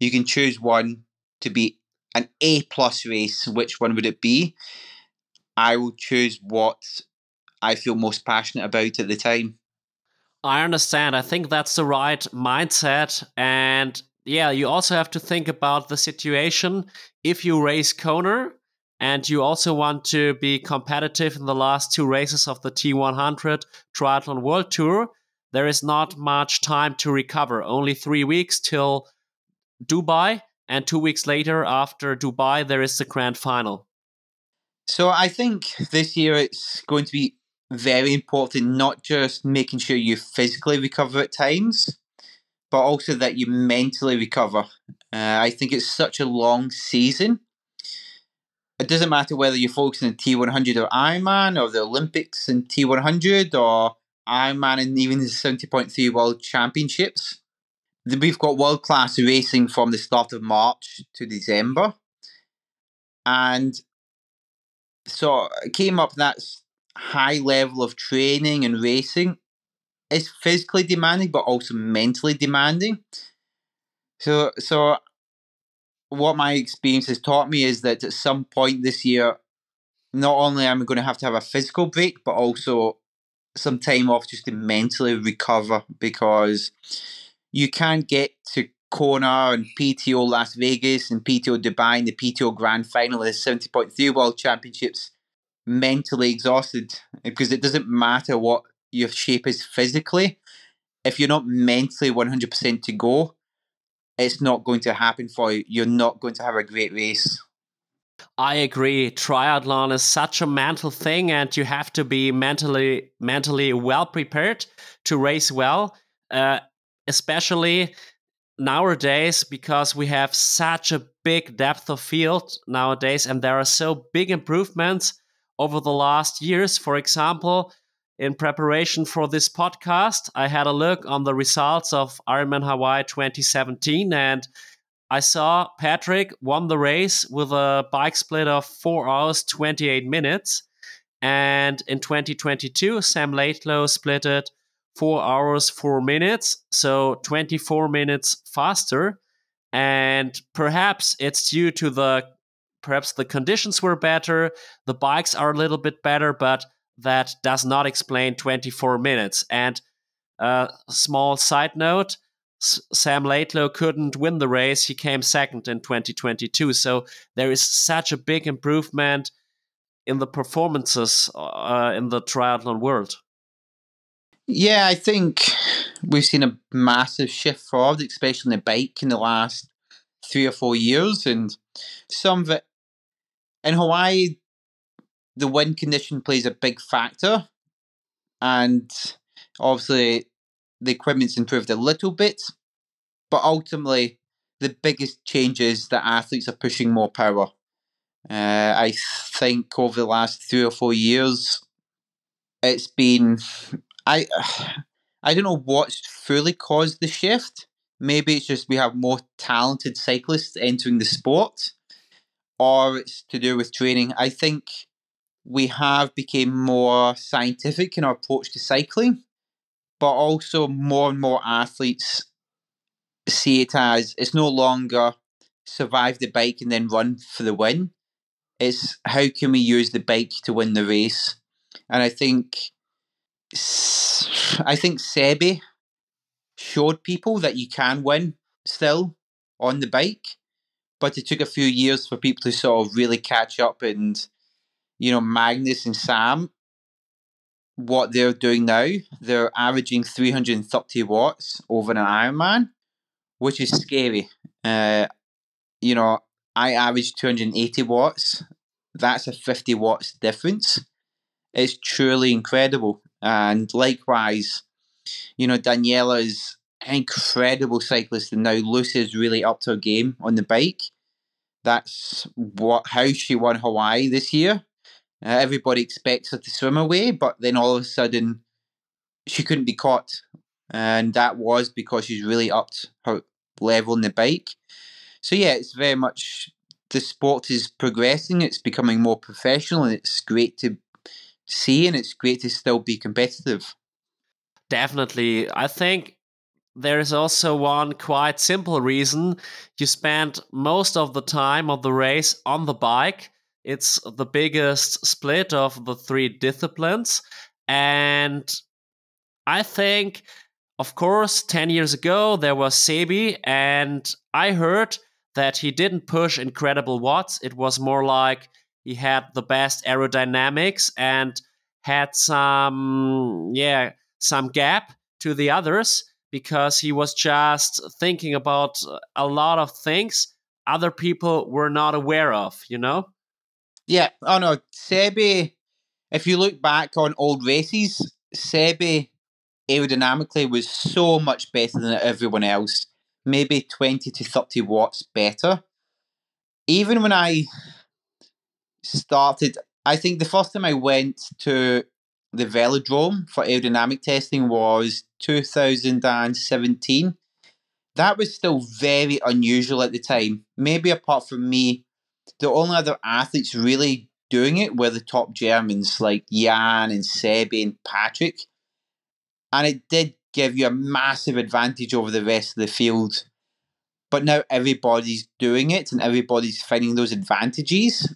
you can choose one to be an A plus race, which one would it be? I will choose what I feel most passionate about at the time. I understand. I think that's the right mindset. And yeah, you also have to think about the situation. If you race Kona and you also want to be competitive in the last two races of the T100 Triathlon World Tour, there is not much time to recover. Only three weeks till Dubai, and two weeks later, after Dubai, there is the grand final. So I think this year it's going to be very important, not just making sure you physically recover at times, but also that you mentally recover. Uh, I think it's such a long season. It doesn't matter whether you're focusing on T100 or Ironman or the Olympics and T100 or Ironman and even the 70.3 World Championships. We've got world class racing from the start of March to December. And so it came up that high level of training and racing is physically demanding, but also mentally demanding. So, so what my experience has taught me is that at some point this year, not only am I going to have to have a physical break, but also some time off just to mentally recover because you can't get to Kona and PTO Las Vegas and PTO Dubai and the PTO Grand Final of the 70.3 World Championships mentally exhausted because it doesn't matter what your shape is physically. If you're not mentally 100% to go, it's not going to happen for you. You're not going to have a great race. I agree. Triathlon is such a mental thing, and you have to be mentally mentally well prepared to race well, uh, especially nowadays because we have such a big depth of field nowadays, and there are so big improvements over the last years. For example, in preparation for this podcast, I had a look on the results of Ironman Hawaii 2017 and I saw Patrick won the race with a bike split of 4 hours 28 minutes And in 2022, Sam Laidlow split it four hours, four minutes, so 24 minutes faster. And perhaps it's due to the perhaps the conditions were better, the bikes are a little bit better, but that does not explain 24 minutes. And a uh, small side note Sam Laidlow couldn't win the race. He came second in 2022. So there is such a big improvement in the performances uh, in the triathlon world. Yeah, I think we've seen a massive shift forward, especially in the bike in the last three or four years. And some of it in Hawaii, the wind condition plays a big factor. And obviously, the equipment's improved a little bit, but ultimately, the biggest change is that athletes are pushing more power. Uh, I think over the last three or four years, it's been I I don't know what's fully caused the shift. Maybe it's just we have more talented cyclists entering the sport, or it's to do with training. I think we have become more scientific in our approach to cycling, but also more and more athletes see it as it's no longer survive the bike and then run for the win. It's how can we use the bike to win the race? And I think I think Sebi showed people that you can win still on the bike, but it took a few years for people to sort of really catch up and you know Magnus and Sam what they're doing now, they're averaging 330 watts over an Ironman, which is scary. Uh, you know, I average 280 watts. That's a 50 watts difference. It's truly incredible. And likewise, you know, Daniela's an incredible cyclist, and now Lucy is really up to her game on the bike. That's what how she won Hawaii this year. Uh, everybody expects her to swim away, but then all of a sudden, she couldn't be caught, and that was because she's really upped her level in the bike. So yeah, it's very much the sport is progressing. It's becoming more professional, and it's great to see, and it's great to still be competitive. Definitely, I think there is also one quite simple reason. You spend most of the time of the race on the bike. It's the biggest split of the three disciplines. And I think, of course, 10 years ago, there was Sebi, and I heard that he didn't push incredible watts. It was more like he had the best aerodynamics and had some, yeah, some gap to the others because he was just thinking about a lot of things other people were not aware of, you know? Yeah. Oh no, Sebi. If you look back on old races, Sebi aerodynamically was so much better than everyone else. Maybe twenty to thirty watts better. Even when I started, I think the first time I went to the velodrome for aerodynamic testing was 2017. That was still very unusual at the time. Maybe apart from me, the only other athletes really doing it were the top Germans like Jan and Sebi and Patrick. And it did give you a massive advantage over the rest of the field. But now everybody's doing it and everybody's finding those advantages.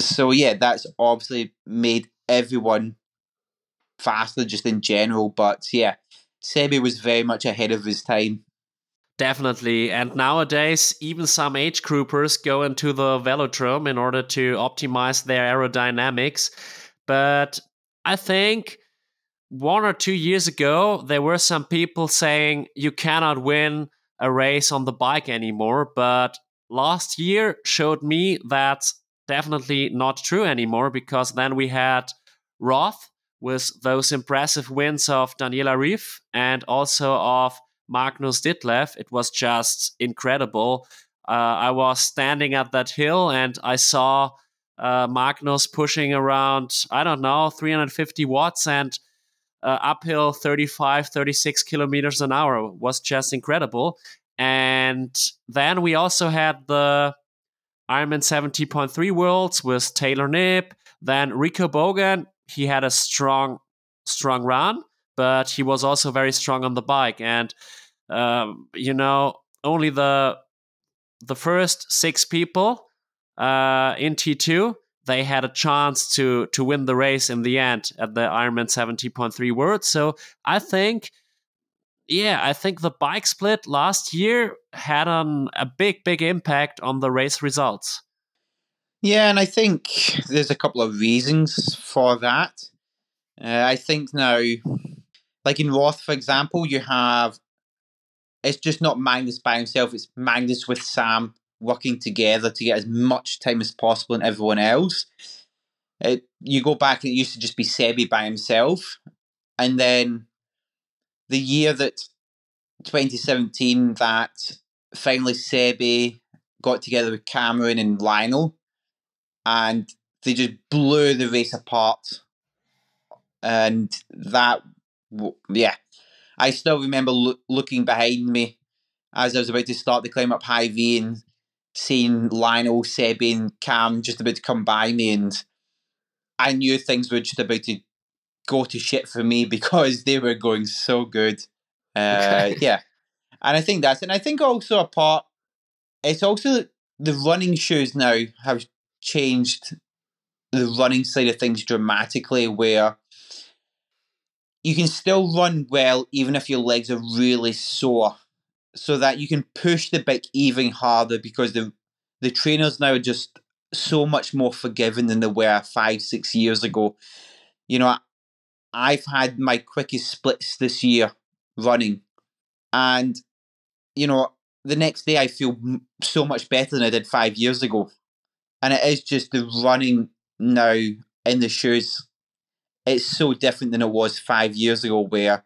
So, yeah, that's obviously made everyone faster just in general. But yeah, Sebi was very much ahead of his time. Definitely. And nowadays, even some age groupers go into the velodrome in order to optimize their aerodynamics. But I think one or two years ago, there were some people saying you cannot win a race on the bike anymore. But last year showed me that's definitely not true anymore because then we had Roth with those impressive wins of Daniela Ryf and also of Magnus Ditlev. It was just incredible. Uh, I was standing at that hill and I saw uh, Magnus pushing around, I don't know, 350 watts and uh, uphill 35, 36 kilometers an hour was just incredible. And then we also had the Ironman 70.3 Worlds with Taylor Knibb, Then Rico Bogen, he had a strong, strong run, but he was also very strong on the bike. And um, you know, only the the first six people uh, in T2 they had a chance to to win the race in the end at the Ironman 70.3 World. So I think, yeah, I think the bike split last year had an, a big, big impact on the race results. Yeah, and I think there's a couple of reasons for that. Uh, I think now, like in Roth, for example, you have it's just not Magnus by himself; it's Magnus with Sam working together to get as much time as possible and everyone else. It, you go back and it used to just be Sebi by himself. And then the year that 2017 that finally Sebi got together with Cameron and Lionel and they just blew the race apart. And that, yeah, I still remember lo- looking behind me as I was about to start the climb up Hawi and seeing Lionel, Sebi, and Cam just about to come by me, and I knew things were just about to go to shit for me because they were going so good. Uh, okay. Yeah, and I think that's, and I think also a part. It's also the running shoes now have changed the running side of things dramatically, where you can still run well even if your legs are really sore so that you can push the bike even harder because the the trainers now are just so much more forgiving than they were five six years ago. You know, I've had my quickest splits this year running, and you know the next day I feel so much better than I did five years ago, and it is just the running now in the shoes. It's so different than it was five years ago, where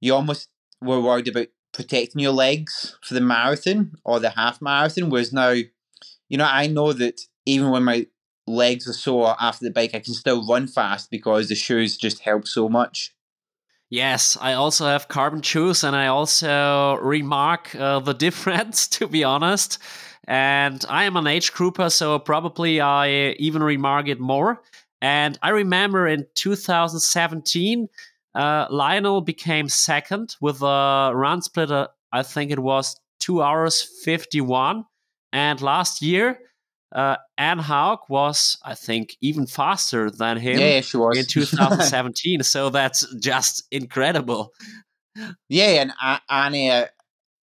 you almost were worried about protecting your legs for the marathon or the half marathon. Whereas now, you know, I know that even when my legs are sore after the bike, I can still run fast because the shoes just help so much. Yes, I also have carbon shoes, and I also remark uh, the difference, to be honest. And I am an age grouper, so probably I even remark it more. And I remember in 2017, uh, Lionel became second with a run split. Uh, I think it was two hours fifty-one. And last year, uh, Anne Haug was, I think, even faster than him. Yeah, she was in 2017. so that's just incredible. Yeah, and Annie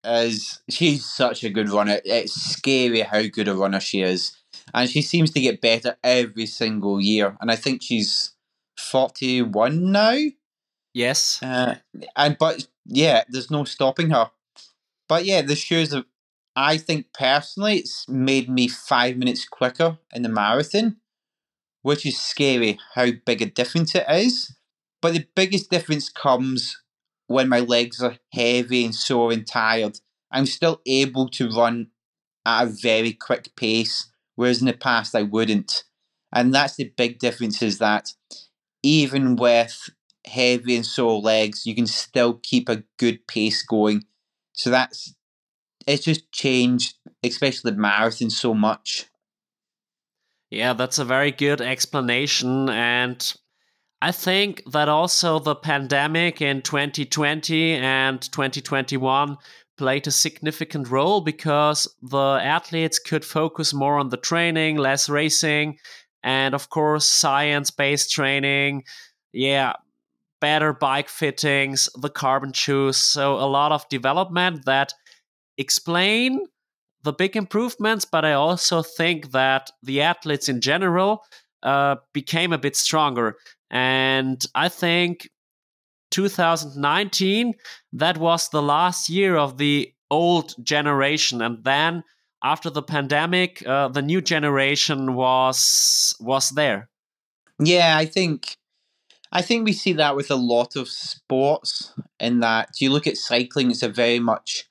is she's such a good runner. It's scary how good a runner she is, and she seems to get better every single year. And I think she's forty-one now. Yes. Uh, and but yeah, there's no stopping her. But yeah, the shoes have. I think personally, it's made me five minutes quicker in the marathon, which is scary how big a difference it is. But the biggest difference comes when my legs are heavy and sore and tired. I'm still able to run at a very quick pace, whereas in the past I wouldn't. And that's the big difference is that even with heavy and sore legs, you can still keep a good pace going. So that's it's just changed, especially the marathon, so much. Yeah, that's a very good explanation. And I think that also the pandemic in 2020 and 2021 played a significant role because the athletes could focus more on the training, less racing, and of course, science based training. Yeah, better bike fittings, the carbon shoes. So a lot of development that explain the big improvements, but I also think that the athletes in general uh, became a bit stronger. And I think 2019, that was the last year of the old generation. And then after the pandemic, uh, the new generation was was there. Yeah, I think I think we see that with a lot of sports, in that you look at cycling, it's a very much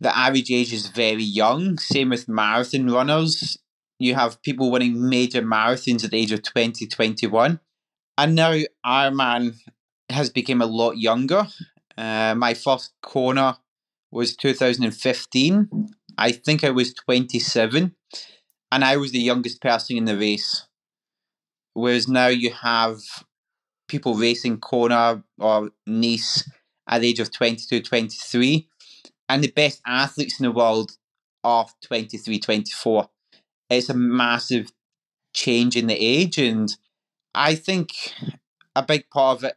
the average age is very young. Same with marathon runners. You have people winning major marathons at the age of 20, 21. And now Ironman has become a lot younger. Uh, my first Kona was 2015. I think I was 27. And I was the youngest person in the race. whereas now you have people racing Kona or Nice at the age of 22, 23, and the best athletes in the world are 23, 24. It's a massive change in the age, and I think a big part of it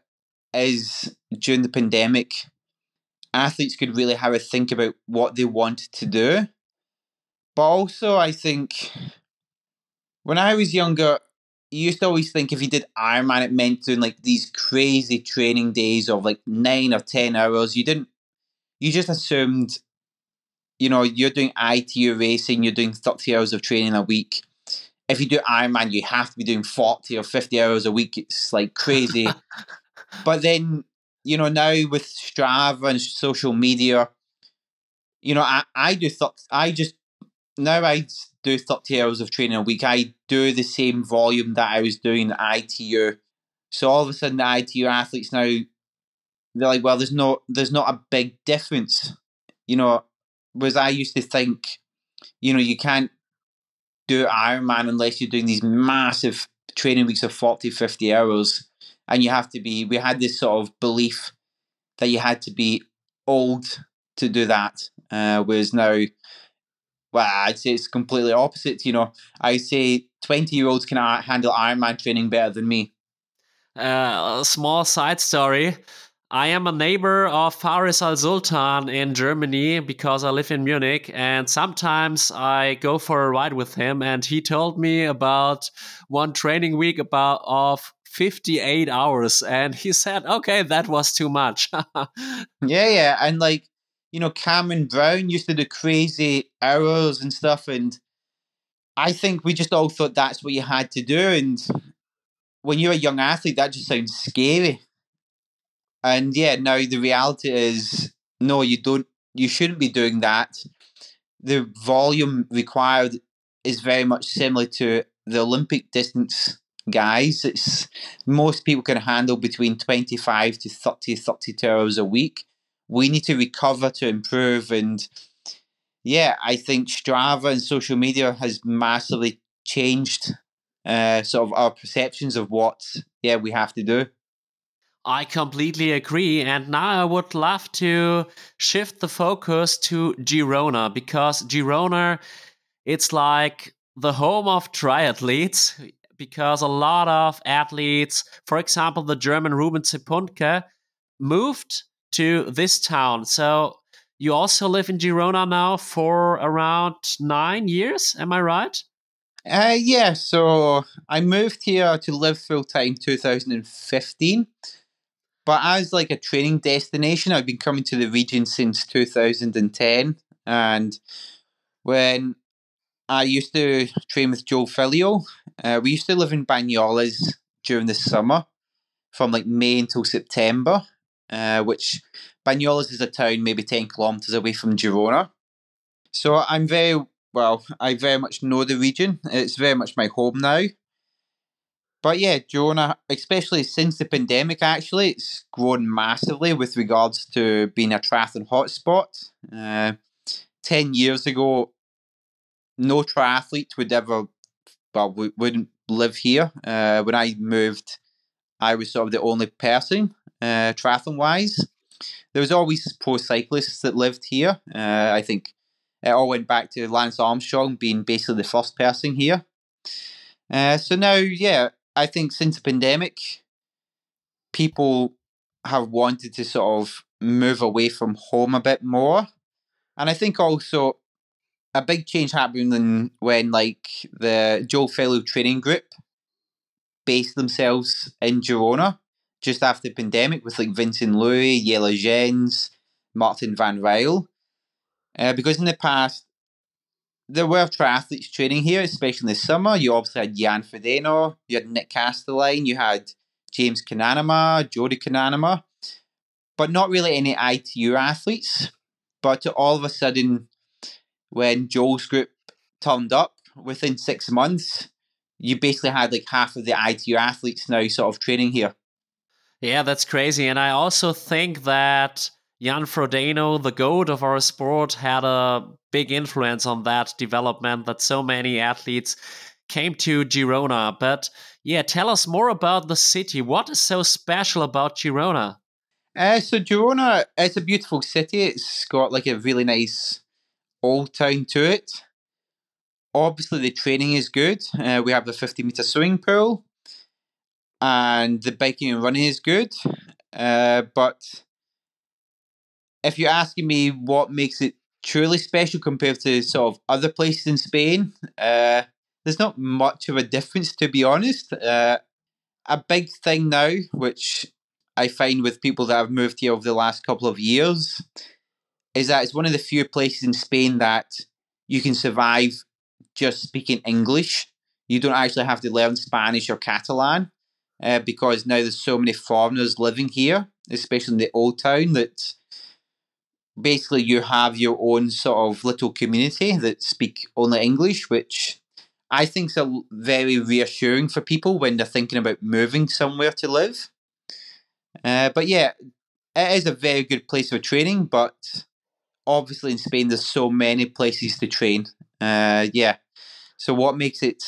is during the pandemic, athletes could really have a think about what they wanted to do. But also, I think when I was younger, you used to always think if you did Ironman, it meant doing like these crazy training days of like nine or 10 hours. You didn't, you just assumed, you know, you're doing ITU racing, you're doing 30 hours of training a week. If you do Ironman, you have to be doing 40 or 50 hours a week. It's like crazy. but then, you know, now with Strava and social media, you know, I, I do, th- I just, now I do 30 hours of training a week, I do the same volume that I was doing the ITU. So all of a sudden, the ITU athletes now they're like, well, there's no, there's not a big difference, you know. was I used to think, you know, you can't do Ironman unless you're doing these massive training weeks of 40, 50 hours, and you have to be. We had this sort of belief that you had to be old to do that, uh, whereas now well, I'd say it's completely opposite. You know, I say 20 year olds can handle Ironman training better than me. Uh, a small side story. I am a neighbor of Faris Al Sultan in Germany because I live in Munich, and sometimes I go for a ride with him. And he told me about one training week about of 58 hours, and he said, "Okay, that was too much." yeah, yeah, and like you know, Cameron Brown used to do crazy hours and stuff. And I think we just all thought that's what you had to do. And when you're a young athlete, that just sounds scary. And yeah, now the reality is no, you don't, you shouldn't be doing that. The volume required is very much similar to the Olympic distance guys. It's most people can handle between 25 to 30, 32 hours a week we need to recover to improve. And yeah, I think Strava and social media has massively changed uh, sort of our perceptions of what yeah we have to do. I completely agree. And now I would love to shift the focus to Girona because Girona, it's like the home of triathletes because a lot of athletes, for example, the German Ruben Zepuntke, moved to this town. So you also live in Girona now for around nine years. Am I right? Uh, yeah, so I moved here to live full time 2015. But as like a training destination, I've been coming to the region since 2010. And when I used to train with Joel Filliol, uh, we used to live in Banyoles during the summer from like May until September uh, which Banyoles is a town maybe 10 kilometres away from Girona. So I'm very, well, I very much know the region. It's very much my home now. But yeah, Girona, especially since the pandemic, actually, it's grown massively with regards to being a triathlon hotspot. Uh, 10 years ago, no triathlete would ever, well, we wouldn't live here. Uh, when I moved, I was sort of the only person uh, triathlon wise. There was always pro cyclists that lived here. Uh, I think it all went back to Lance Armstrong being basically the first person here. Uh, so now, yeah, I think since the pandemic, people have wanted to sort of move away from home a bit more. And I think also a big change happened when like the Joel Filliol training group based themselves in Girona just after the pandemic with like Vincent Luis, Jelle Geens, Marten Van Riel. Uh, because in the past, there were triathletes training here, especially in the summer. You obviously had Jan Frodeno, you had Nick Kastelein, you had James Cunnama, Jody Cunnama, but not really any ITU athletes. But all of a sudden, when Joel's group turned up within six months, you basically had like half of the ITU athletes now sort of training here. Yeah, that's crazy. And I also think that Jan Frodeno, the goat of our sport, had a big influence on that development that so many athletes came to Girona. But Yeah, tell us more about the city. What is so special about Girona? Uh, so Girona, it's a beautiful city. It's got like a really nice old town to it. Obviously, the training is good. Uh, we have the 50 meter swimming pool, and the biking and running is good. Uh, but if you're asking me what makes it truly special compared to sort of other places in Spain, uh, there's not much of a difference, to be honest. Uh, a big thing now, which I find with people that have moved here over the last couple of years, is that it's one of the few places in Spain that you can survive just speaking English. You don't actually have to learn Spanish or Catalan uh, because now there's so many foreigners living here, especially in the old town, that basically you have your own sort of little community that speak only English, which I think is very reassuring for people when they're thinking about moving somewhere to live. Uh, but yeah, it is a very good place for training, but obviously in Spain there's so many places to train. Uh, yeah. So what makes it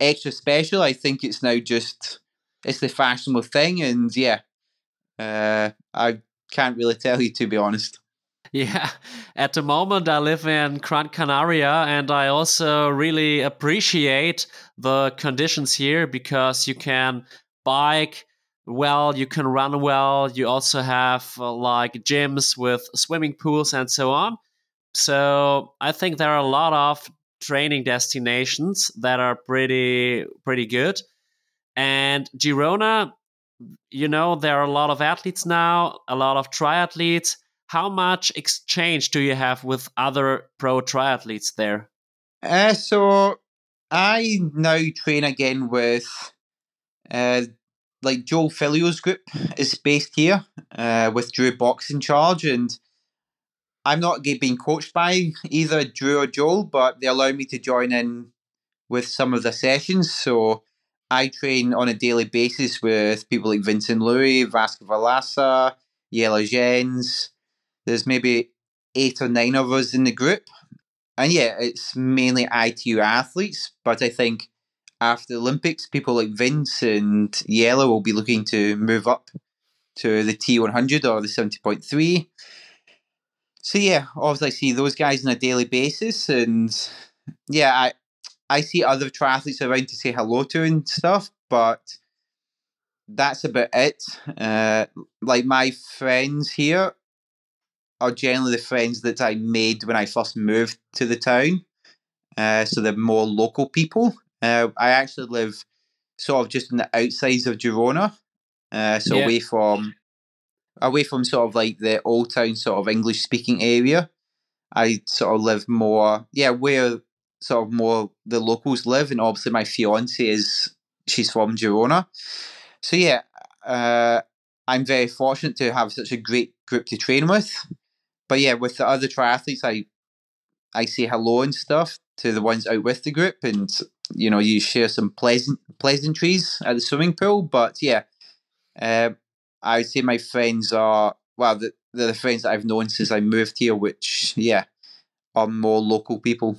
extra special? I think it's now just it's the fashionable thing, and yeah, uh, I can't really tell you to be honest. Yeah, at the moment I live in Gran Canaria and I also really appreciate the conditions here because you can bike well, you can run well, you also have uh, like gyms with swimming pools and so on. So I think there are a lot of training destinations that are pretty pretty good. And Girona, you know, there are a lot of athletes now, a lot of triathletes. How much exchange do you have with other pro triathletes there? Uh, so I now train again with uh, like Joel Filliol's group is based here uh, with Drew Box in charge, and I'm not being coached by either Drew or Joel, but they allow me to join in with some of the sessions. So I train on a daily basis with people like Vincent Luis, Vasco Vilaça, Jelle Geens. There's maybe eight or nine of us in the group. And yeah, it's mainly ITU athletes, but I think after the Olympics, people like Vince and Jelle will be looking to move up to the T100 or the 70.3 so yeah, obviously I see those guys on a daily basis, and yeah, I I see other triathletes around to say hello to and stuff, but that's about it. Uh, like my friends here are generally the friends that I made when I first moved to the town. Uh, so they're more local people. Uh, I actually live sort of just on the outsides of Girona, uh, so yeah. away from away from sort of like the old town sort of English speaking area. I sort of live more, yeah, where sort of more the locals live, and obviously my fiance is she's from Girona, so yeah, uh, I'm very fortunate to have such a great group to train with. But yeah, with the other triathletes, I I say hello and stuff to the ones out with the group, and you know you share some pleasant pleasantries at the swimming pool. But yeah, uh, I would say my friends are well, the, they're the friends that I've known since I moved here, which yeah, are more local people.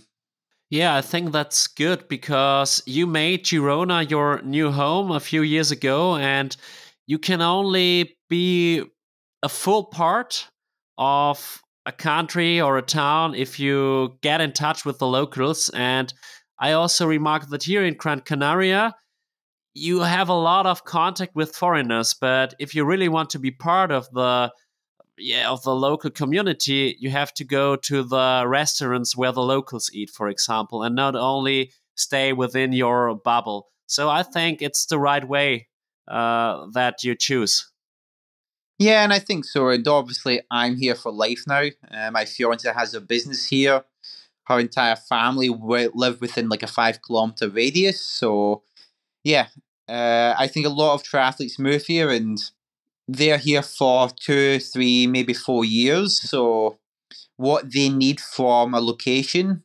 Yeah, I think that's good because you made Girona your new home a few years ago, and you can only be a full part of a country or a town if you get in touch with the locals. And I also remarked that here in Gran Canaria, you have a lot of contact with foreigners, but if you really want to be part of the yeah of the local community, you have to go to the restaurants where the locals eat, for example, and not only stay within your bubble. So I think it's the right way uh, that you choose. Yeah, and I think so. And obviously, I'm here for life now. Uh, my fiance has a business here. Her entire family live within like a five kilometer radius. So yeah, uh, I think a lot of triathletes move here and they're here for two, three, maybe four years. So what they need from a location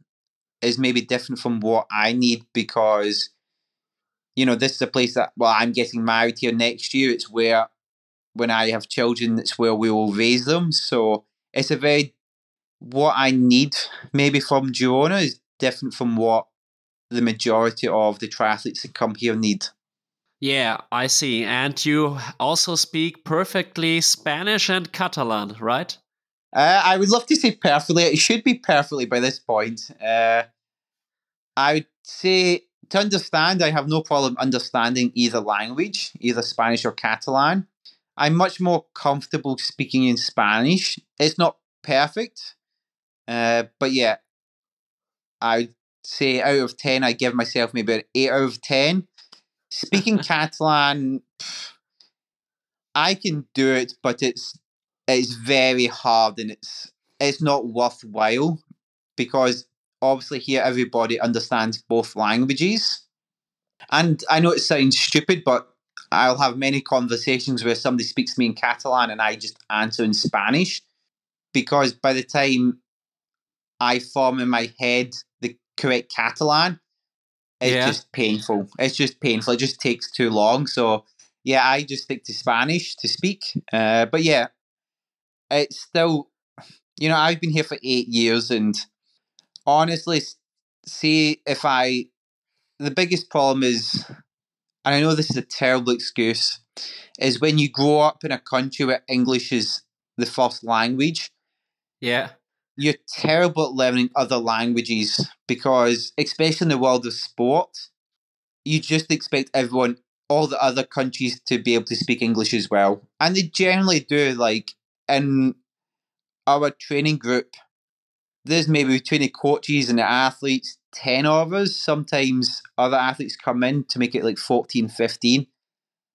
is maybe different from what I need because, you know, this is a place that, well, I'm getting married here next year. It's where, when I have children, it's where we will raise them. So it's a very, what I need maybe from Girona is different from what the majority of the triathletes that come here need. Yeah, I see. And you also speak perfectly Spanish and Catalan, right? Uh, I would love to say perfectly. It should be perfectly by this point. Uh, I would say to understand, I have no problem understanding either language, either Spanish or Catalan. I'm much more comfortable speaking in Spanish. It's not perfect, uh, but yeah, I'd say out of 10, I give myself maybe an 8 out of 10. Speaking Catalan, I can do it, but it's it's very hard and it's it's not worthwhile because obviously here everybody understands both languages. And I know it sounds stupid, but I'll have many conversations where somebody speaks to me in Catalan and I just answer in Spanish because by the time I form in my head the correct Catalan, it's yeah. just painful. It's just painful. It just takes too long. So yeah, I just stick to Spanish to speak. Uh, but yeah, it's still, you know, I've been here for eight years, and honestly, see if I, the biggest problem is, and I know this is a terrible excuse, is when you grow up in a country where English is the first language. Yeah. You're terrible at learning other languages because, especially in the world of sport, you just expect everyone, all the other countries, to be able to speak English as well. And they generally do. Like, in our training group, there's maybe between the coaches and the athletes, 10 of us. Sometimes other athletes come in to make it like 14, 15.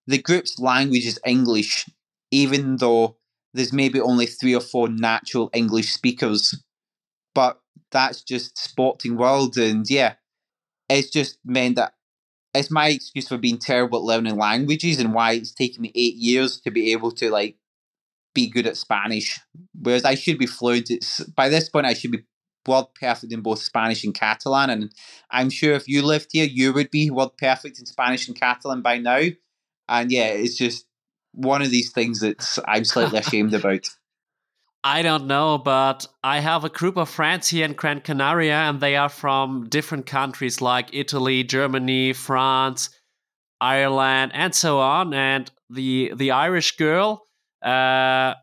The group's language is English, even though there's maybe only three or four natural English speakers. But that's just sporting world. And yeah, it's just meant that it's my excuse for being terrible at learning languages and why it's taken me eight years to be able to like be good at Spanish, whereas I should be fluent. It's by this point I should be world perfect in both Spanish and Catalan, and I'm sure if you lived here, you would be world perfect in Spanish and Catalan by now. And yeah, it's just one of these things that I'm slightly ashamed about. I don't know, but I have a group of friends here in Gran Canaria, and they are from different countries like Italy, Germany, France, Ireland, and so on. And the the Irish girl uh,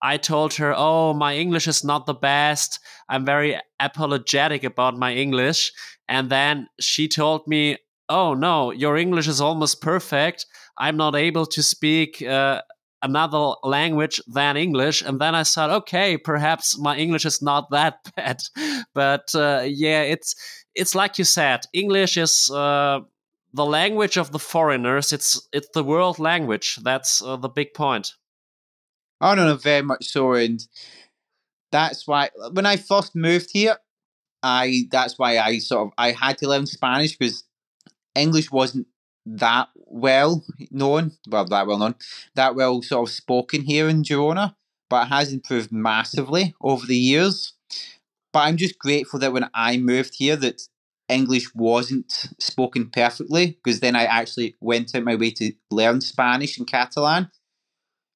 I told her, "Oh, my English is not the best. I'm very apologetic about my English." And then she told me, "Oh no, your English is almost perfect. I'm not able to speak uh, another language than English." And then I thought, "Okay, perhaps my English is not that bad." But uh, yeah, it's it's like you said, English is. Uh, the language of the foreigners it's it's the world language that's uh, the big point Oh no, no, very much so, and that's why when I first moved here, I that's why I sort of I had to learn Spanish because English wasn't that well known, well that well known, that well sort of spoken here in Girona, but it has improved massively over the years. But I'm just grateful that when I moved here that English wasn't spoken perfectly because then I actually went out my way to learn Spanish and Catalan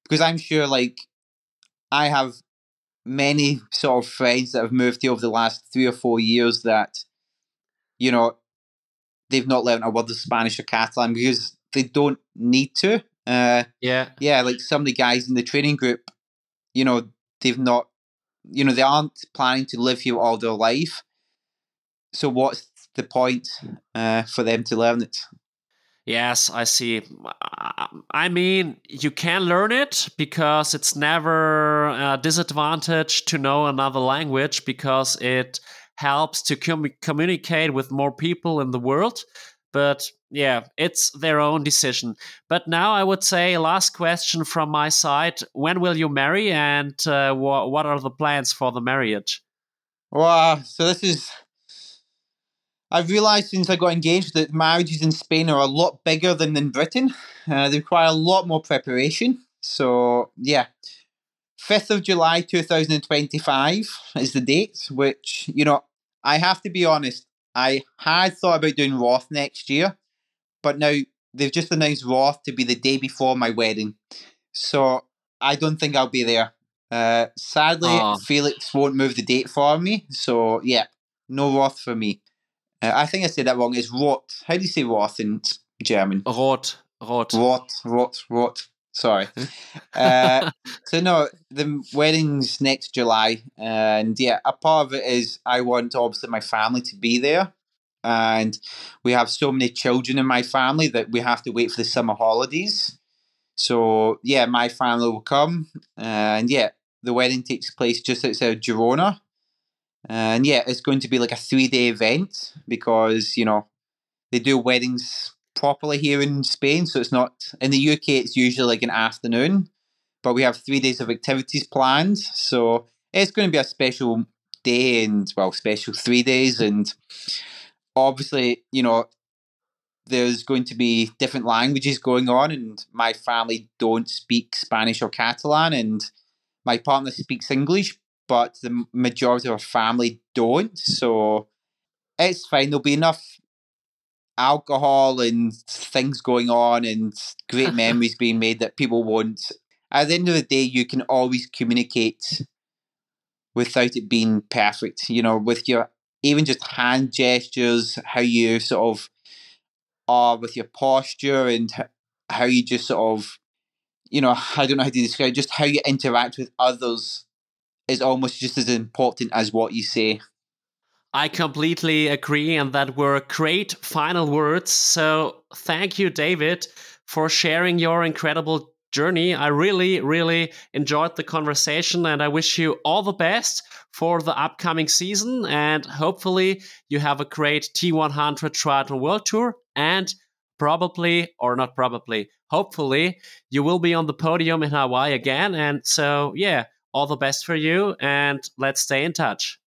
because I'm sure like I have many sort of friends that have moved here over the last three or four years that you know they've not learned a word of Spanish or Catalan because they don't need to. Uh, yeah, yeah, like some of the guys in the training group, you know, they've not, you know, they aren't planning to live here all their life. So what's the point uh, for them to learn it? Yes, I see. I mean, you can learn it because it's never a disadvantage to know another language because it helps to com- communicate with more people in the world. But yeah, it's their own decision. But now I would say, last question from my side when will you marry and uh, wh- what are the plans for the marriage? Wow, so this is I've realised since I got engaged that marriages in Spain are a lot bigger than in Britain. Uh, they require a lot more preparation. So, yeah. 5th of July 2025 is the date, which, you know, I have to be honest, I had thought about doing Roth next year, but now they've just announced Roth to be the day before my wedding. So I don't think I'll be there. Uh, sadly, Felix won't move the date for me. So, yeah, no Roth for me. Uh, I think I said that wrong. It's Rot. How do you say Roth in German? Rot. Rot. Rot. Rot. Rot. Sorry. uh, so no, the wedding's next July, and yeah, a part of it is I want obviously my family to be there, and we have so many children in my family that we have to wait for the summer holidays. So yeah, my family will come, and yeah, the wedding takes place just outside Girona, and yeah, it's going to be like a three day event because you know they do weddings properly here in Spain. So it's not in the UK. It's usually like an afternoon, but we have three days of activities planned. So it's going to be a special day and well, special three days. And obviously, you know, there's going to be different languages going on, and my family don't speak Spanish or Catalan, and my partner speaks English, but the majority of our family don't. So it's fine. There'll be enough alcohol and things going on and great memories being made that people won't. At the end of the day, you can always communicate without it being perfect. You know, with your even just hand gestures, how you sort of are with your posture and how you just sort of, you know, I don't know how to describe just how you interact with others is almost just as important as what you say. I completely agree, and that were great final words. So, thank you, David, for sharing your incredible journey. I really, really enjoyed the conversation, and I wish you all the best for the upcoming season. And hopefully, you have a great T100 Triathlon World Tour, and probably, or not probably, hopefully, you will be on the podium in Hawaii again. And so, yeah, all the best for you, and let's stay in touch.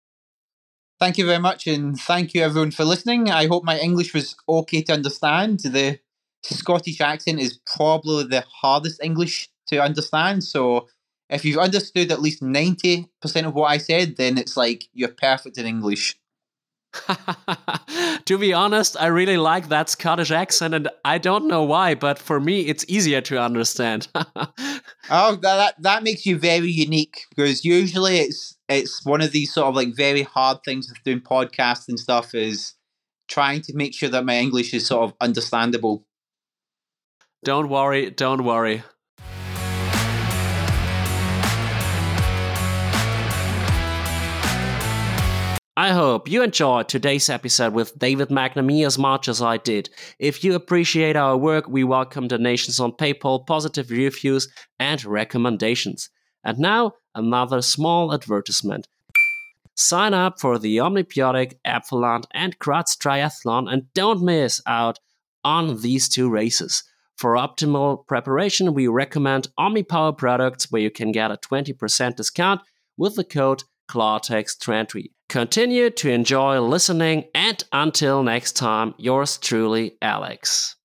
Thank you very much, and thank you everyone for listening. I hope my English was okay to understand. The Scottish accent is probably the hardest English to understand. So if you've understood at least 90% of what I said, then it's like you're perfect in English. to be honest, I really like that Scottish accent, and I don't know why, but for me, it's easier to understand. oh, that that makes you very unique because usually it's it's one of these sort of like very hard things with doing podcasts and stuff is trying to make sure that my English is sort of understandable. Don't worry, don't worry. I hope you enjoyed today's episode with David McNamee as much as I did. If you appreciate our work, we welcome donations on PayPal, positive reviews, and recommendations. And now, another small advertisement. Sign up for the OMNi-BiOTiC, Apfelland, and Graz Triathlon and don't miss out on these two races. For optimal preparation, we recommend OMNi-POWER products where you can get a 20% discount with the code KLARTEXT20. Continue to enjoy listening, and until next time, yours truly, Alex.